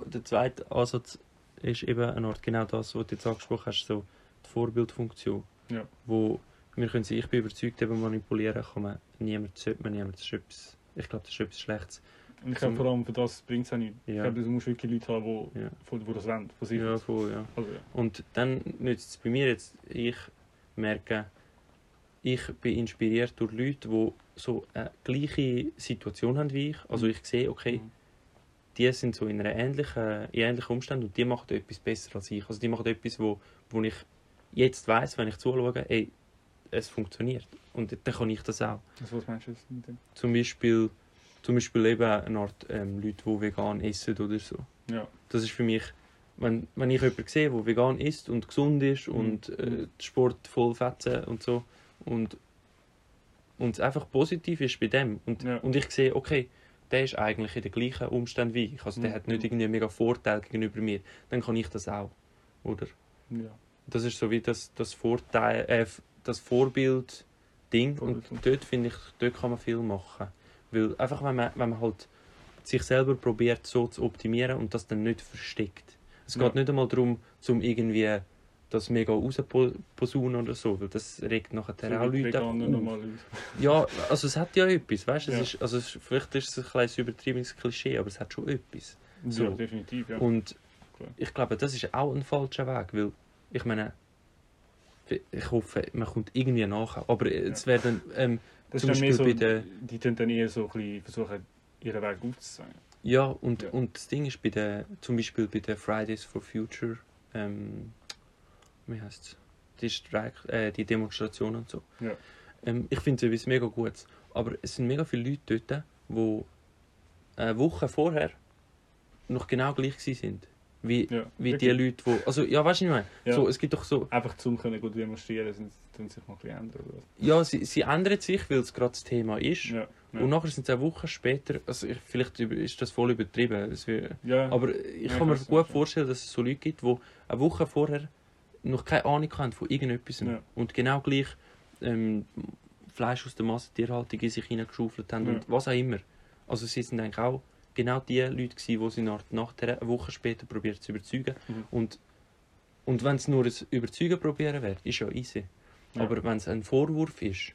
Der zweite Ansatz ist eben eine Art genau das, was du jetzt angesprochen hast, so die Vorbildfunktion. Ja. Wo wir können sagen, ich bin überzeugt, eben manipulieren kann man niemand, sollte man niemand. Das ist etwas, ich glaube, das ist etwas Schlechtes. Und ich glaube, vor allem für das bringt es auch nicht. Ich Ja. glaube, du musst wirklich Leute haben, die Ja. die, die das wollen, von sich Ja, voll, ja. Also, ja. Und dann nützt es bei mir jetzt, ich merke, ich bin inspiriert durch Leute, die so eine gleiche Situation haben wie ich. Also Mhm. ich sehe, okay, Mhm. Die sind so in, einer ähnlichen, in ähnlichen Umständen und die machen etwas besser als ich. Also die machen etwas, wo, wo ich jetzt weiß, wenn ich zuschaue, ey, es funktioniert. Und dann kann ich das auch. Also, was meinst du jetzt mit dem? Zum Beispiel, zum Beispiel eben eine Art ähm, Leute, die vegan essen oder so. Ja. Das ist für mich, wenn, wenn ich jemanden sehe, der vegan isst und gesund ist Mhm. und äh, Sport voll fetzen und so und, und es einfach positiv ist bei dem und, Ja. und ich sehe, okay, der ist eigentlich in den gleichen Umständen wie ich, also der Mhm. hat nicht irgendwie mega Vorteil gegenüber mir, dann kann ich das auch, oder? Ja. Das ist so wie das, das Vorteil, äh, das Vorbild-Ding und dort finde ich, dort kann man viel machen, weil einfach wenn man, wenn man halt sich selber probiert so zu optimieren und das dann nicht versteckt. Es Ja. geht nicht einmal darum, zum irgendwie das mega rausposaunen oder so, weil das regt nachher So auch Leute normalerweise. Ja, also es hat ja etwas, weißt du? Ja. Ist, also vielleicht ist es ein kleines übertriebenes Klischee, aber es hat schon etwas. So. Ja, definitiv, ja. Und Klar. ich glaube, das ist auch ein falscher Weg, weil ich meine, ich hoffe, man kommt irgendwie nach. Aber es werden ähm, Das zum mehr so, Beispiel bei die tun dann eher so ein bisschen versuchen, ihren Weg aufzuzeigen. ja und, Ja. und das Ding ist bei der, zum Beispiel bei der Fridays for Future, ähm, wie heißt die Streik, äh, die Demonstration und so. Ja. Ähm, ich finde es mega Gutes. Aber es sind mega viele Leute dort, die eine Woche vorher noch genau gleich sind. Wie, Ja, wie die. Leute, die. Also, ja, weißt du, ich meine? Ja. So, es gibt doch so. Einfach zum können gut demonstrieren, sind tun sich noch ein bisschen ändern. Oder? Ja, sie, sie ändern sich, weil es gerade das Thema ist. Ja. Und nachher sind es eine Woche später. Also, ich, vielleicht ist das voll übertrieben. Ja. aber ich kann mir gut vorstellen, dass es so Leute gibt, die eine Woche vorher noch keine Ahnung haben von irgendetwas. Ja. Und genau gleich ähm, Fleisch aus der Massentierhaltung in sich hineingeschaufelt haben Ja. und was auch immer. Also, sie sind eigentlich auch genau die Leute gewesen, die sie nach, nachher eine Woche später probiert zu überzeugen. Mhm. Und, und wenn es nur ein Überzeugen probieren wäre, ist ja easy. Ja. Aber wenn es ein Vorwurf ist,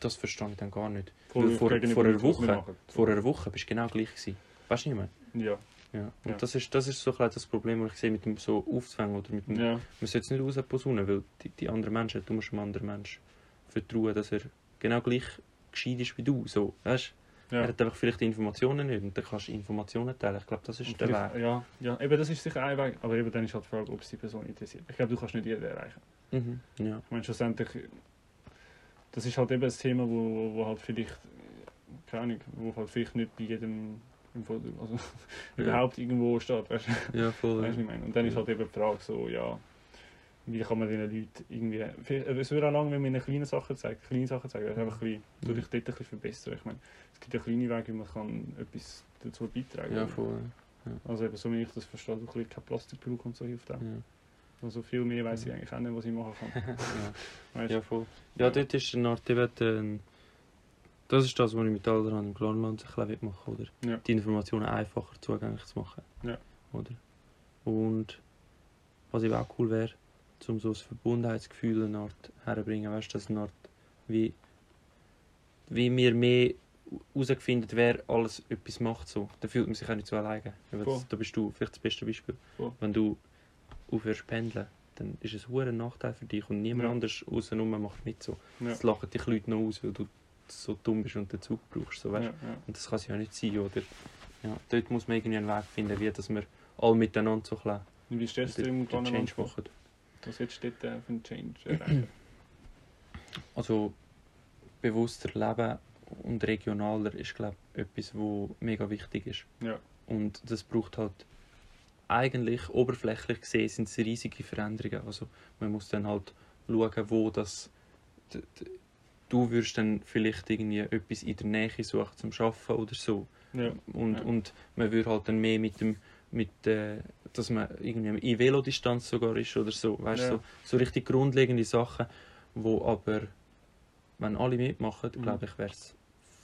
das verstehe ich dann gar nicht. Vor- gegenüber vor einer Woche-. Vor einer Woche bist du genau gleich gewesen. Weißt du nicht mehr? Ja, Ja. Und Ja. Das, ist, das ist so ein das Problem, das ich sehe mit dem so aufzufangen oder mit dem, ja. man sollte es nicht rausposaunen, weil die, die anderen Menschen, du musst einem anderen Menschen vertrauen, dass er genau gleich gescheit ist wie du. So, weißt? ja. Er hat einfach vielleicht die Informationen nicht und dann kannst du Informationen teilen. Ich glaube, das ist Und der Weg. Ja, ja, eben das ist sicher ein Weg, aber eben dann ist halt die Frage, ob es die Person interessiert. Ich glaube, du kannst nicht jeden erreichen. Mhm. Ja. Ich meine, schlussendlich, das ist halt eben ein Thema, wo, wo halt vielleicht, keine Ahnung, wo halt vielleicht nicht bei jedem im Vor- also, *laughs* Ja. überhaupt irgendwo steht, weißt du, ja, voll. weißt du, ich meine? Und dann ist Ja. halt eben die Frage so, ja, wie kann man diesen Leuten irgendwie, vielleicht- es würde auch lange, wenn man ihnen kleine Sachen zeigt, kleine Sachen zeigen, also einfach ein bisschen, Mhm. dort ein bisschen verbessern. Ich meine, es gibt ja kleine Wege, wie man kann etwas dazu beitragen Ja, voll. Also eben, so wie ich das verstehe, du ein bisschen kein Plastikbrauch und so hilft auch. Ja. Also viel mehr weiß ich eigentlich auch nicht, was ich machen kann. *laughs* ja. Weißt? ja, voll. Ja, dort ist eine Art, eben, das ist das, was ich mit Alderaan im Glanland ein bisschen machen oder? Ja. Die Informationen einfacher zugänglich zu machen. Ja. Oder? Und was eben auch cool wäre, um so ein Verbundenheitsgefühl eine Art herzubringen, weißt du, dass eine Art, wie, wie wir mehr herausgefunden, wer alles etwas macht, so. Da fühlt man sich auch nicht so alleine. Das, da bist du vielleicht das beste Beispiel. Voll. Wenn du aufhörst pendeln, dann ist es ein Nachteil für dich und niemand Ja. anders außenrum macht mit so. Ja. Es lachen dich Leute noch aus, weil du so dumm bist und den Zug brauchst. So, weißt? Ja, ja. Und das kann es ja nicht sein, oder? Ja, dort muss man irgendwie einen Weg finden, wie dass wir alle miteinander so ein Und wie stellst du im Change machen. Was du dort äh, für einen Change erreichen? *clears throat* Also bewusster leben und regionaler ist, glaube etwas, wo mega wichtig ist. Ja. Und das braucht halt eigentlich, oberflächlich gesehen, sind es riesige Veränderungen. Also man muss dann halt schauen, wo das... Du würdest dann vielleicht irgendwie etwas in der Nähe suchen zum Arbeiten oder so. ja. Und, Ja. und man würde halt dann mehr mit dem, mit, äh, dass man irgendwie in Velodistanz sogar ist oder so. Weißt, Ja. so, so richtig grundlegende Sachen, wo aber, wenn alle mitmachen, Mhm. glaube ich, wäre es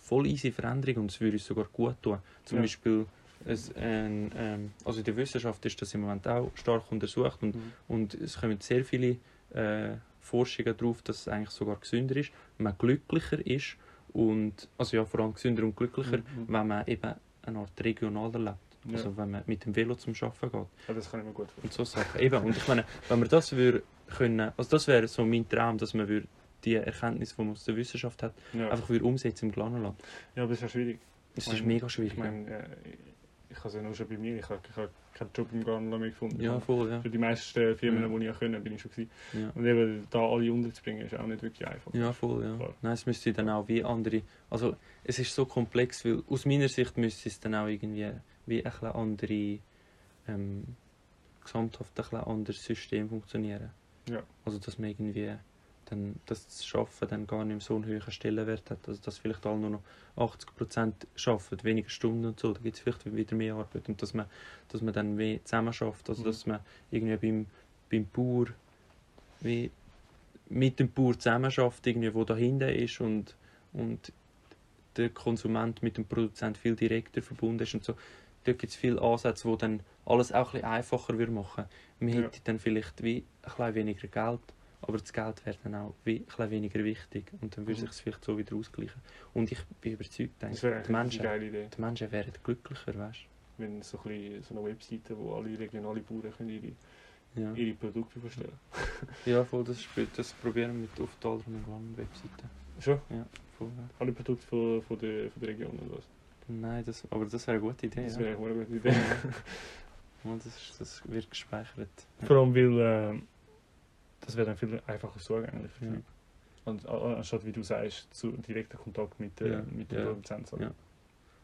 voll easy Veränderung und es würde uns sogar gut tun. Zum. Beispiel, es, ein, ähm, also in der Wissenschaft ist das im Moment auch stark untersucht und, Mhm. und es kommen sehr viele äh, Forschungen darauf, dass es eigentlich sogar gesünder ist, man glücklicher ist und, also ja, vor allem gesünder und glücklicher, Mhm. wenn man eben eine Art regionaler lebt. Ja. Also wenn man mit dem Velo zum Arbeiten geht ja, das kann ich mir gut vorstellen. und so Sachen. Eben, und ich meine, wenn man das würde können, also das wäre so mein Traum, dass man würde die Erkenntnis, die man aus der Wissenschaft hat, Ja. einfach würde umsetzen im Glanenland. ja, aber das ist ja schwierig. Das Ich ist meine- mega schwierig. Ich meine, äh, ich habe es ja nur schon bei mir, ich habe, ich habe keinen Job im Garnland mehr gefunden. Ja, voll, ja. Für die meisten Firmen, Ja. die ich können, bin ich schon gewesen. Ja. Und eben da alle unterzubringen, ist auch nicht wirklich einfach. Ja, voll, ja. Klar. Nein, es müsste dann auch wie andere. Also, es ist so komplex, weil aus meiner Sicht müsste es dann auch irgendwie wie ein andere. Ähm, gesamthaft ein anderes System funktionieren. Ja. Also, dass man irgendwie. Dann, dass das Arbeiten dann gar nicht mehr so einen hohen Stellenwert hat. Also, dass vielleicht alle nur noch 80% arbeiten, weniger Stunden und so. Da gibt es vielleicht wieder mehr Arbeit. Und dass man, dass man dann mehr zusammen schafft. Also, Mhm. dass man irgendwie beim, beim Bauer wie mit dem Bauer zusammen schafft, irgendwie, wo dahinter ist und, und der Konsument mit dem Produzent viel direkter verbunden ist und so. Dort gibt es viele Ansätze, wo dann alles auch ein bisschen einfacher machen. Man Ja. hätte dann vielleicht wie ein bisschen weniger Geld, aber das Geld wäre dann auch wie ein weniger wichtig und dann würde Mhm. sich es vielleicht so wieder ausgleichen. Und ich bin überzeugt, denke, die Menschen, die Menschen wären glücklicher, weißt Wenn so, ein so eine Webseite, wo alle regionale Bauern können ihre? Ja. ihre Produkte vorstellen ja, voll, das, das probieren wir mit auf der anderen Webseite. Schon? Voll, ja. Alle Produkte von, von, der, von der Region oder was? Nein, das, aber das wäre eine gute Idee. Das ja. wäre eigentlich eine gute Idee. Ja, das, ist, das wird gespeichert. Ja. Vor allem, weil äh, das wäre dann viel einfacher zugänglich für die Ja. Leute. Und, a- anstatt, wie du sagst, zu direkter Kontakt mit, äh, Ja, mit dem ja, Produzenten. ja.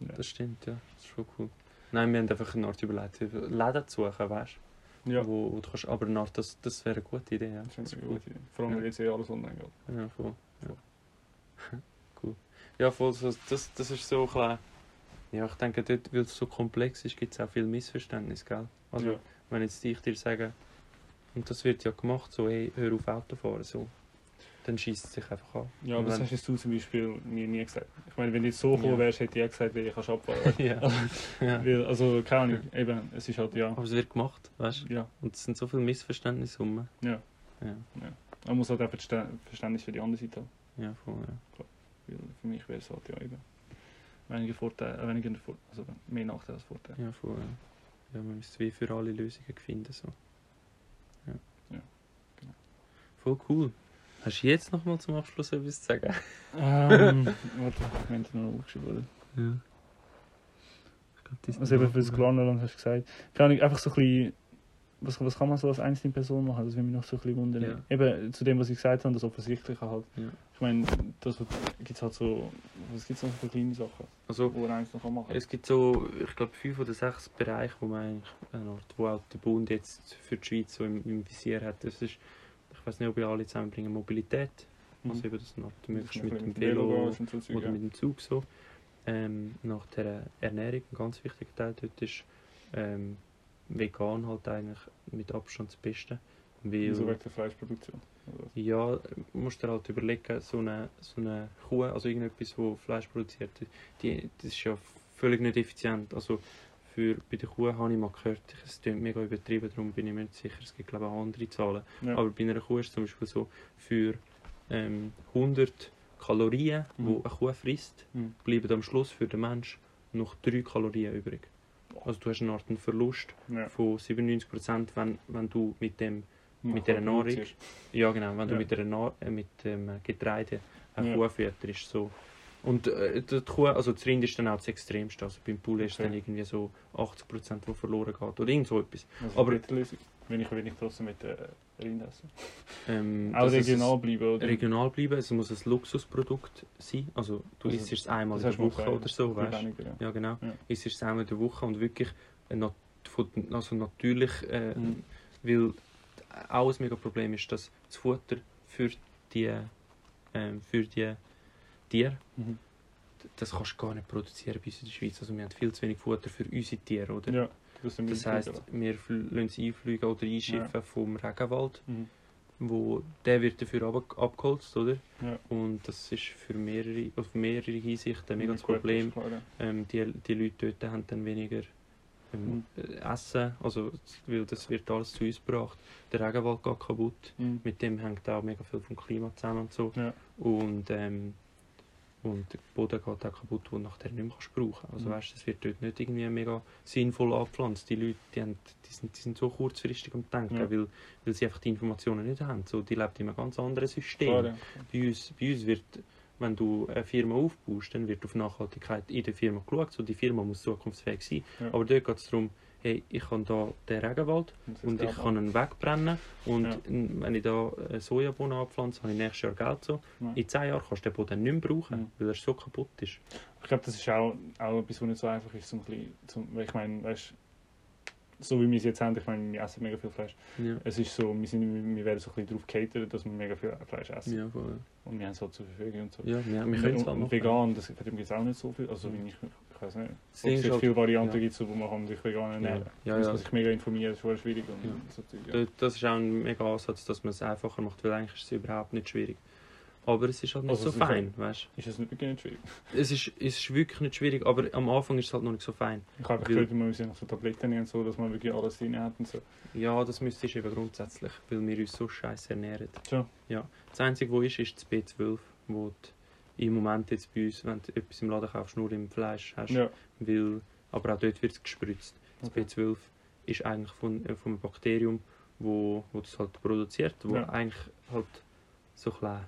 Ja. Das stimmt, ja. Das ist schon cool. Nein, wir haben einfach eine Art überlegt, Läden zu suchen, weißt ja. du? Wo, wo du kannst, aber eine Art, das, das wäre eine gute Idee, ja. Das ist eine gute Idee. Vor allem, Ja. weil jetzt eh alles online geht. Ja, voll. Ja. *laughs* cool. Ja, voll. So, das, das ist so klein. Ja, ich denke, dort, weil es so komplex ist, gibt es auch viel Missverständnis, gell? Also, ja. wenn jetzt ich dir sage, und das wird ja gemacht, so, hey, hör auf Autofahren, so, dann schießt es sich einfach an. ja, aber das wenn- hast du zum Beispiel mir nie gesagt. Ich meine, wenn du jetzt so gekommen Ja. wärst, hätte ich auch gesagt, wie ich kannst abfahren. *laughs* ja. *laughs* ja. Weil, also, keine Ahnung, eben, es ist halt, ja. Aber es wird gemacht, weißt du? Ja, Und es sind so viele Missverständnisse rum. ja. Ja, Man muss halt Verstä- Verständnis für die andere Seite haben. ja voll, ja. Weil für mich wäre es halt ja eben weniger Vorteile, äh, weniger Vor also mehr Nachteile als Vorteile. Ja, voll, ja. Ja, man müsste wie für alle Lösungen finden, so. Voll cool. Hast du jetzt noch mal zum Abschluss etwas zu sagen? Ähm, *laughs* warte, ich es noch aufgeschrieben? Ja. Ich glaub, Also eben für das Glarnerland hast du gesagt. Keine Ahnung, einfach so ein bisschen, was, was kann man so als einzelne Person machen? Das würde mich noch so ein bisschen wundern. Ja. Eben zu dem, was ich gesagt habe, das Offensichtliche halt. Ja. Ich meine, das gibt es halt so, was gibt es noch für kleine Sachen, Also, die man eigentlich noch machen kann? es gibt so, ich glaube, fünf oder sechs Bereiche, wo man eigentlich, Art, wo auch der Bund jetzt für die Schweiz so im, im Visier hat. Das ist, ich weiß nicht, ob ich alle zusammenbringen, Mobilität. Also eben, das noch, du möchtest mit dem Velo oder ja. mit dem Zug so. Ähm, nach der Ernährung, ein ganz wichtiger Teil dort ist ähm, vegan halt eigentlich mit Abstand das Beste. Weil, So wegen der Fleischproduktion. ja, musst dir halt überlegen, so eine, so eine Kuh, also irgendetwas, wo Fleisch produziert, die, das ist ja völlig nicht effizient. Also für, bei der Kuh habe ich mal gehört, es klingt mega übertrieben, darum bin ich mir nicht sicher, es gibt glaube ich auch andere Zahlen. Ja. Aber bei einer Kuh ist es zum Beispiel so, für ähm, 100 Kalorien, die Mhm. eine Kuh frisst, Mhm. bleiben am Schluss für den Mensch noch 3 Kalorien übrig. Also du hast eine Art einen Verlust ja. von 97%, wenn, wenn du mit dem mit der Nahrung, ja genau, wenn du Ja. mit, der Na äh, mit dem Getreide eine Ja. Kuh fütterst, so. Und äh, die Kuh, also das Rind ist dann auch das Extremste, also beim Poulet ist Okay. dann irgendwie so 80%, wo verloren geht oder irgend so etwas. Also Aber- die Lösung. Wenn ich, wenn ich trotzdem mit der Rind esse. Ähm, Auch regional bleiben, oder? regional bleiben, es muss ein Luxusprodukt sein, also du Also, isst es einmal in der du Woche oder so, weißt weniger, ja. Ja, genau. Ja. Isst es einmal in der Woche und wirklich äh, nat also natürlich, äh, Mhm. weil auch ein mega Problem ist, dass das Futter für die, ähm, für die Tiere, Mhm. das kannst du gar nicht produzieren bei uns in der Schweiz. Also wir haben viel zu wenig Futter für unsere Tiere, oder? Ja, das, Das heisst, wir lassen sie einfliegen oder einschiffen vom Regenwald, Mhm. wo der wird dafür ab abgeholzt, oder? Ja. Und das ist für mehrere, auf mehrere Hinsichten ein mega das Problem. klar, ja. Ähm, die, die Leute dort haben dann weniger ähm, äh, Essen, also, weil das wird alles zu uns gebracht. Der Regenwald geht kaputt, Mhm. mit dem hängt auch mega viel vom Klima zusammen und so. Ja. Und, ähm, und der Boden geht auch kaputt, den du nachher nicht mehr kannst brauchen Also Mhm. weißt, es wird dort nicht irgendwie mega sinnvoll angepflanzt. Die Leute, die, haben, die, sind, die sind so kurzfristig am Denken, Ja. weil, weil sie einfach die Informationen nicht haben. So, die leben in einem ganz anderen System. Klar, ja. Bei uns, bei uns wird wenn du eine Firma aufbaust, dann wird auf Nachhaltigkeit in der Firma geschaut. So, die Firma muss zukunftsfähig sein. Ja. Aber dort geht es darum, hey, ich kann da den Regenwald und ich kann ihn wegbrennen. Und Ja. wenn ich da äh, Sojabohnen abpflanze, habe ich nächstes Jahr Geld so. Ja. In 10 Jahren kannst du den Boden nicht mehr brauchen, Mhm. weil er so kaputt ist. Ich glaube, das ist auch, auch etwas, was nicht so einfach ist. Zum, bisschen- zum, weil ich meine, weißt, so wie wir es jetzt haben, ich meine, wir essen mega viel Fleisch. Ja, Es ist so, wir, sind, wir werden so ein bisschen darauf catert, dass wir mega viel Fleisch essen. ja, voll. Und wir haben es halt zur Verfügung und so. ja wir, wir können es und, halt machen. vegan, das, von dem gibt es auch nicht so viel. Also, Mhm. wie ich, ich weiß nicht, ob es halt- viele Varianten ja. gibt, wo man kann sich vegan ernähren kann. Ja, Da muss ja. man sich mega informieren, das ist schwierig. Ja. so Zeug, ja. Da- Das ist auch ein mega Ansatz, dass man es einfacher macht, weil eigentlich ist es überhaupt nicht schwierig. Aber es ist halt nicht Also so es fein, weißt Ist das nicht wirklich nicht schwierig? *laughs* Es ist, es ist wirklich nicht schwierig, aber am Anfang ist es halt noch nicht so fein. Ich habe gehört, man muss ja noch so Tabletten nehmen so, dass man wirklich alles drin hat und so. Ja, das müsste ich eben grundsätzlich, weil wir uns so scheiße ernähren. Schon? Ja. Das Einzige, was ist, ist das B12, wo im Moment jetzt bei uns, wenn du etwas im Laden kaufst, nur im Fleisch hast. Ja. Weil, aber auch dort wird es gespritzt. Das Okay. B12 ist eigentlich von, äh, von einem Bakterium, wo, wo das halt produziert, wo Ja. eigentlich halt so ein bisschen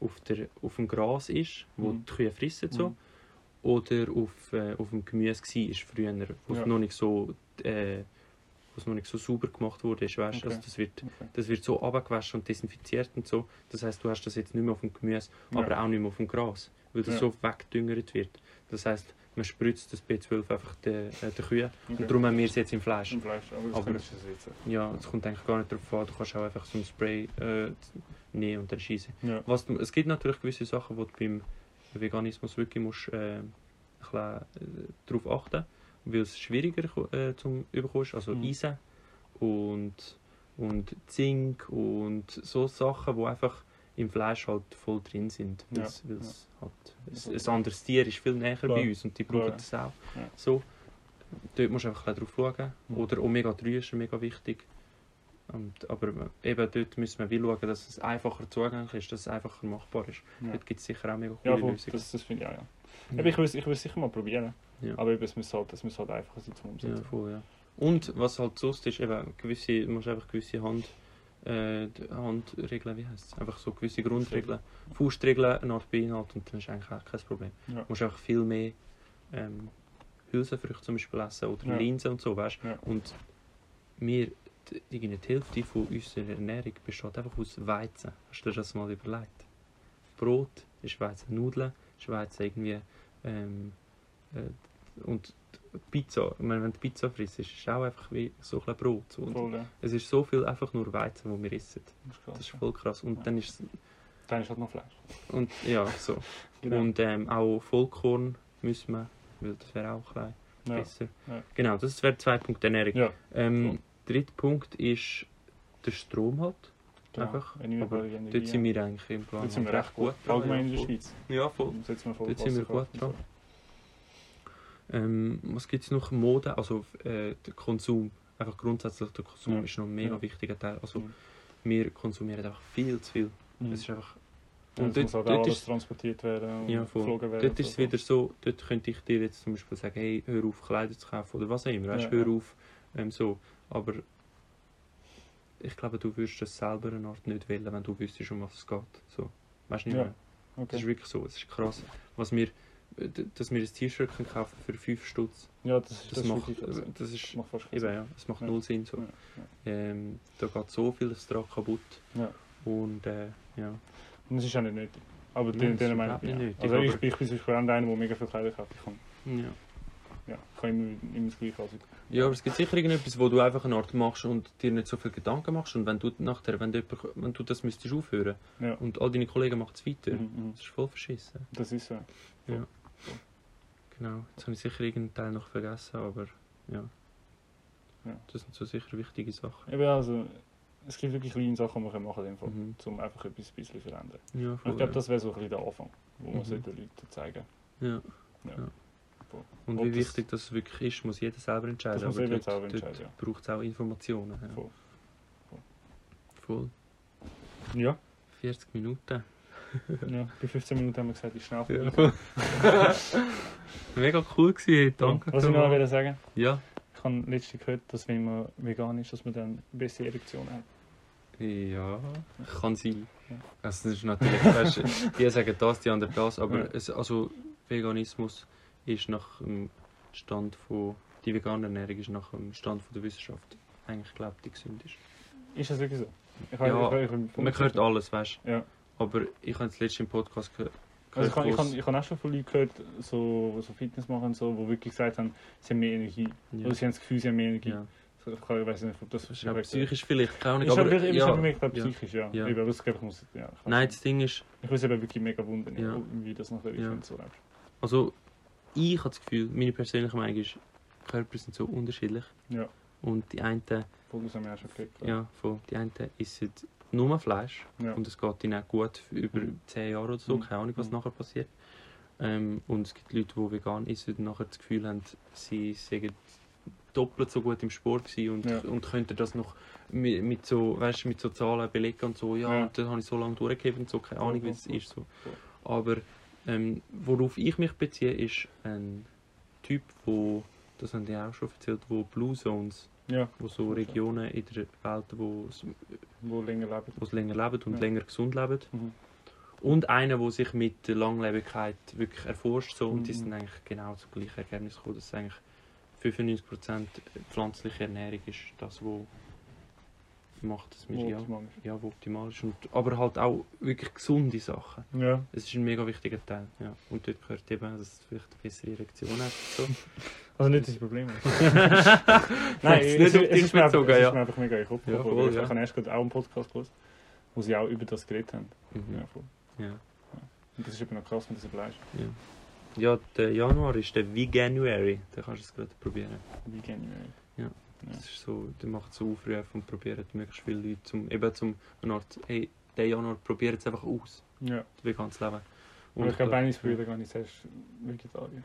auf, der, auf dem Gras ist, wo Mhm. die Kühe fressen so. Mhm. oder auf, äh, auf dem Gemüse war früher, wo es Ja. noch nicht so äh, wo es noch nicht so sauber gemacht wurde. Ist, weißt? Okay. Also das, wird, Okay. das wird so abgewaschen und desinfiziert und so. Das heißt, du hast das jetzt nicht mehr auf dem Gemüse, aber Ja. auch nicht mehr auf dem Gras, weil das Ja. so weggedüngert wird. Das heißt, man spritzt das B12 einfach den, äh, den Kühen Okay. und darum haben wir es jetzt im Fleisch. Im Fleisch, aber das Aber- jetzt. Ja, es kommt eigentlich gar nicht darauf an, du kannst auch einfach so ein Spray äh, nehmen und dann schießen. Ja. Was, du- es gibt natürlich gewisse Sachen, wo du beim Veganismus wirklich musst, äh, ein bisschen, äh, darauf achten weil es schwieriger äh, zum überkommen ist. Also Mhm. Eisen und, und Zink und so Sachen, die einfach im Fleisch halt voll drin sind. Weil Ja, es, es halt, es, Ja. ein anderes Tier ist viel näher Klar. bei uns und die brauchen Klar. das auch. Ja. So, dort musst du einfach ein drauf schauen. Mhm. Oder Omega-3 ist mega wichtig. Und, aber eben dort müssen wir schauen, dass es einfacher zugänglich ist, dass es einfacher machbar ist. Ja. Dort gibt es sicher auch mega coole Ja, Lösungen. das, das finde ich auch, ja. Ja. Aber ich will es ich sicher mal probieren. Ja. Aber eben, es muss halt, es muss halt einfacher sein zum ja, Umsetzen. voll, ja. Und was halt sonst ist, eben gewisse, du musst einfach gewisse Hand, äh, Handregeln, wie heißt es? Einfach so gewisse Grundregeln, Faustregeln eine Art beinhalten und dann ist eigentlich auch kein Problem. Ja. Du musst einfach viel mehr ähm, Hülsenfrüchte zum Beispiel essen oder Ja. Linsen und so, weißt Ja. Und wir, die, die die Hälfte von unserer Ernährung besteht einfach aus Weizen. Hast du dir das mal überlegt? Brot ist Weizen, Nudeln ist Weizen, irgendwie ähm, äh, und Pizza, ich meine, wenn du Pizza frisst, ist es auch einfach wie so ein Brot. Und Voll, ja. Es ist so viel einfach nur Weizen, wo wir essen. Das ist krass. Das ist voll krass. Und Ja. dann ist es, Dann ist halt noch Fleisch. und ja, so. *laughs* Genau. Und ähm, auch Vollkorn müssen wir, weil das wäre auch ein bisschen ja. besser. Genau, das wäre zwei Punkte Ernährung. ja, Ähm, dritter Punkt ist der Strom halt. Genau. Einfach, aber Dort sind wir eigentlich im Plan Dort sind wir recht gut. Allgemein in der. Schweiz. Ja, voll. Dann setzen wir voll Dort sind wir gut so. Ähm, was gibt es noch? Mode, also äh, der Konsum. Einfach grundsätzlich der Konsum Ja. ist noch ein mega Ja. wichtiger Teil. Also Mhm. wir konsumieren einfach viel zu viel. Mhm. Es ist einfach, Ja, und dort, muss halt dort alles ist transportiert werden und Ja, geflogen werden. Dort ist es wieder so, dort könnte ich dir jetzt zum Beispiel sagen, hey, hör auf Kleider zu kaufen oder was auch immer, weißt, Ja, hör ja. auf, ähm, so. Aber ich glaube, du würdest das selber eine Art nicht wählen, wenn du wüsstest, um was es geht. So. Weißt du nicht Ja, mehr? Das Okay. ist wirklich so, es ist krass. Was wir, äh, dass wir ein T-Shirt können kaufen für 5 Stutz, Ja, das, das, das, ist macht, äh, das, das das ist, macht fast keinen eben, ja, es macht Ja. null Sinn. So. Ja, Ähm, da geht so vieles dran kaputt. Ja. Und äh, ja. Und das ist auch nicht nötig. Aber Nein, den, das den ist meine überhaupt ich nicht Also ich, ich bin zum Beispiel auch einer, der mega viel Kleider kann, ja. Ja, kann immer, immer das Gleiche anziehen. Ja, aber es gibt sicher irgendetwas, wo du einfach eine Art machst und dir nicht so viel Gedanken machst. Und wenn du nachher, wenn du, wenn du das müsstest aufhören Ja. und all deine Kollegen machen es weiter, Mhm, mhm. das ist voll verschissen. Das ist so. Genau. Jetzt habe ich sicher irgendeinen Teil noch vergessen, aber ja. Ja. Das sind so sicher wichtige Sachen. Eben also, es gibt wirklich kleine Sachen, die man machen kann, Fall, Mhm. um einfach etwas ein bisschen zu verändern. Ja, Und voll. ich glaube, das wäre so ein bisschen der Anfang, wo man Mhm. sollte den Leuten zeigen ja. Ja. Ja. Voll. Und Ob wie wichtig das wirklich ist, muss jeder selber entscheiden. Das muss aber jeder selber entscheiden, braucht es auch Informationen. Ja. Voll. Voll. Ja. 40 Minuten. ja. Bei 15 Minuten haben wir gesagt, ich schnell Ja. vorbei. *laughs* Mega cool gewesen, danke. Was ich noch will sagen Ja, ich habe letztens gehört, dass wenn man vegan ist, dass man dann eine bessere Erektion hat. Ja, kann sein. Ja. Also das ist natürlich, weißt, die sagen das, die anderen das, aber Ja. es, also Veganismus ist nach dem Stand von, die vegane Ernährung ist nach dem Stand von der Wissenschaft eigentlich, glaube ich, die gesündeste. Ist das wirklich so? Ich Ja, ich, ich, Man hört alles, weißt Ja. aber ich habe jetzt letztens im Podcast ge Also ich gehört, habe ich, kann, ich kann auch schon von Leuten gehört, so, so Fitness machen, so, die wirklich gesagt haben, sie haben mehr Energie. ja, Oder sie haben das Gefühl, sie haben mehr Energie. ja. So, Ich, kann- ich weiß nicht, ob das Das ist auch psychisch vielleicht, Ist aber, aber wirklich, ja, ist glaub, ja. psychisch, ja. Ja. Eben, das, ich, muss, ja, ich weiß Nein, das Ding ist, Ich muss aber wirklich mega wundern, Ja. wie das nachher ist, Ja. wenn du so lebst. also ich habe das Gefühl, meine persönliche Meinung ist, Körper sind so unterschiedlich Ja. und die einen das haben wir auch schon gekriegt. Ja, voll. Die einen essen nur Fleisch Ja. und es geht ihnen auch gut über Mhm. 10 Jahre oder so, Mhm. keine Ahnung, was Mhm. nachher passiert. Ähm, und es gibt Leute, die vegan essen und nachher das Gefühl haben, sie seien doppelt so gut im Sport und, Ja. und könnten das noch mit, mit, so, weißt, mit so Zahlen belegen und so, ja, Ja. und dann habe ich so lange durchgegeben und so, keine Ahnung, wie es ist. So. Aber ähm, worauf ich mich beziehe, ist ein Typ, wo, das haben die auch schon erzählt, wo Blue Zones, Ja, wo so. Regionen in der Welt, wo es wo länger leben. die länger leben und Ja. länger gesund leben. Mhm. Und einer, der sich mit der Langlebigkeit wirklich erforscht. So, und die Mhm. sind eigentlich genau zum gleichen Ergebnis gekommen, dass eigentlich 95% pflanzliche Ernährung ist das, was macht, dass wir Wo ja, ja, wo optimal ist. Und, aber halt auch wirklich gesunde Sachen. Ja. Es ist ein mega wichtiger Teil. Ja. Und dort gehört eben, dass du vielleicht eine bessere Erektion hast. und So. *laughs* Also nicht das Problem. *laughs* Nein, es, es ist nicht auf es, dich ist mir einfach, bezogen, es ja. ist mir einfach mega in den Kopf Ja, voll, ich ja. habe erst gerade auch einen Podcast gehört, wo sie auch über das geredet haben. Mhm. Ja, voll. Ja. Und das ist eben noch krass, wenn du das bleibst. Ja. ja, der Januar ist der Veganuary. Da kannst du es gerade probieren. Wie gerne ich Ja. Das ist so, der macht so Aufrufe und probiert möglichst viele Leute zum, eben zum, eine Art, hey, der Januar probiert es einfach aus, Ja. vegan zu leben. Aber ich glaube, glaub- eines früher gar nicht zuerst Vegetarier.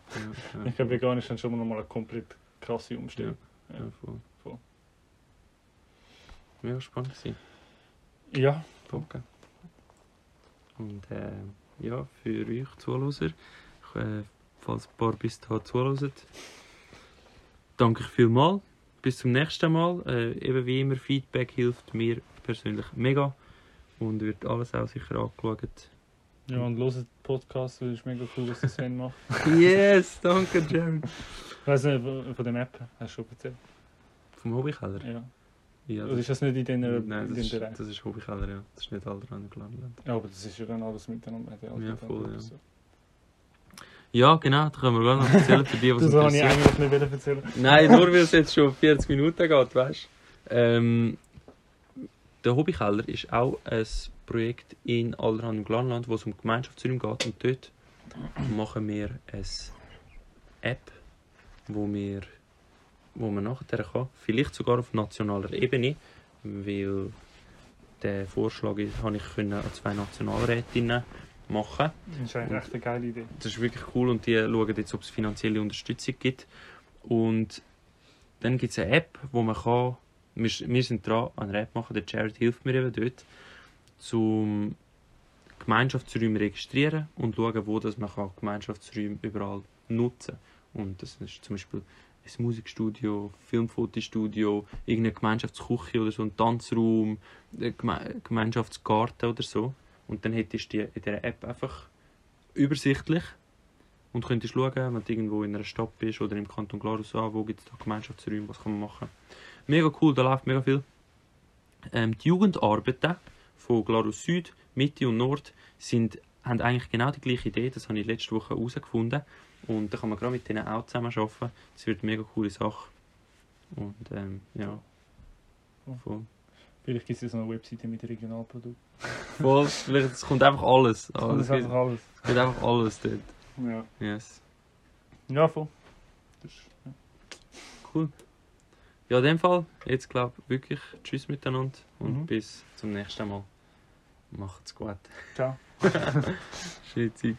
Ja, ja, *laughs* Ich glaube, vegan ist dann schon mal eine komplett krasse Umstellung. ja, Ja. voll. Voll. Mega spannend gewesen. Ja. Danke. Und äh, ja, für euch Zuhörer, ich, äh, falls ein paar bis dahin zuhören, danke ich vielmals. Bis zum nächsten Mal. Äh, eben wie immer, Feedback hilft mir persönlich mega und wird alles auch sicher angeschaut. Ja, und hört den Podcast, weil es ist mega cool, was der Sven macht. *laughs* Yes, danke Jared. Ich weiß nicht, von der Map hast du schon erzählt. Vom Hobbykeller? Ja. Ja, Oder ist das nicht in den, Nein, in das ist, Bereich? das ist Hobbykeller, ja. Das ist nicht Alderan Glanland. Ja, aber das ist ja dann alles miteinander. Ja, voll, ja. so. Ja, genau, da können wir gleich noch erzählen für die, was *laughs* Das wollte ich eigentlich nicht erzählen. Nein, nur weil es jetzt schon 40 Minuten geht, weißt du. Ähm, der Hobbykeller ist auch ein Projekt in Alderhan im Glanland, wo es um Gemeinschaftsräume geht. Und dort machen wir eine App, wo wir wo man nachher kann, vielleicht sogar auf nationaler Ebene, weil der Vorschlag ist, habe ich können an zwei Nationalrätinnen machen. Das ist eigentlich echt eine geile Idee. Das ist wirklich cool und die schauen jetzt, ob es finanzielle Unterstützung gibt. Und dann gibt es eine App, wo man kann, wir, wir sind dran an einer App machen, der Jared hilft mir eben dort, zum Gemeinschaftsräume registrieren und schauen, wo das man kann Gemeinschaftsräume überall nutzen Und das ist zum Beispiel ein Musikstudio, Filmfotostudio, irgendeine Gemeinschaftsküche oder so, ein Tanzraum, ein Geme Gemeinschaftsgarten oder so. Und dann hättest du die in dieser App einfach übersichtlich und könntest schauen, wenn du irgendwo in einer Stadt bist oder im Kanton Glarus, ah, wo gibt es da Gemeinschaftsräume, was kann man machen. Mega cool, da läuft mega viel. Ähm, die Jugendarbeiten von Glarus Süd, Mitte und Nord sind, haben eigentlich genau die gleiche Idee, das habe ich letzte Woche herausgefunden. Und da kann man gerade mit denen auch zusammen arbeiten. Das wird eine mega coole Sache. Und ähm, ja. Voll. Vielleicht gibt es ja so eine Webseite mit Regionalprodukten. Voll. Vielleicht, es kommt einfach alles. Das alles ist einfach alles. es geht einfach alles dort. Ja. Yes. Ja, voll. Das ist, ja. Cool. Ja, in dem Fall, jetzt glaube ich wirklich Tschüss miteinander und Mhm. bis zum nächsten Mal. Macht's gut. Ciao. *laughs* Schöne Zeit.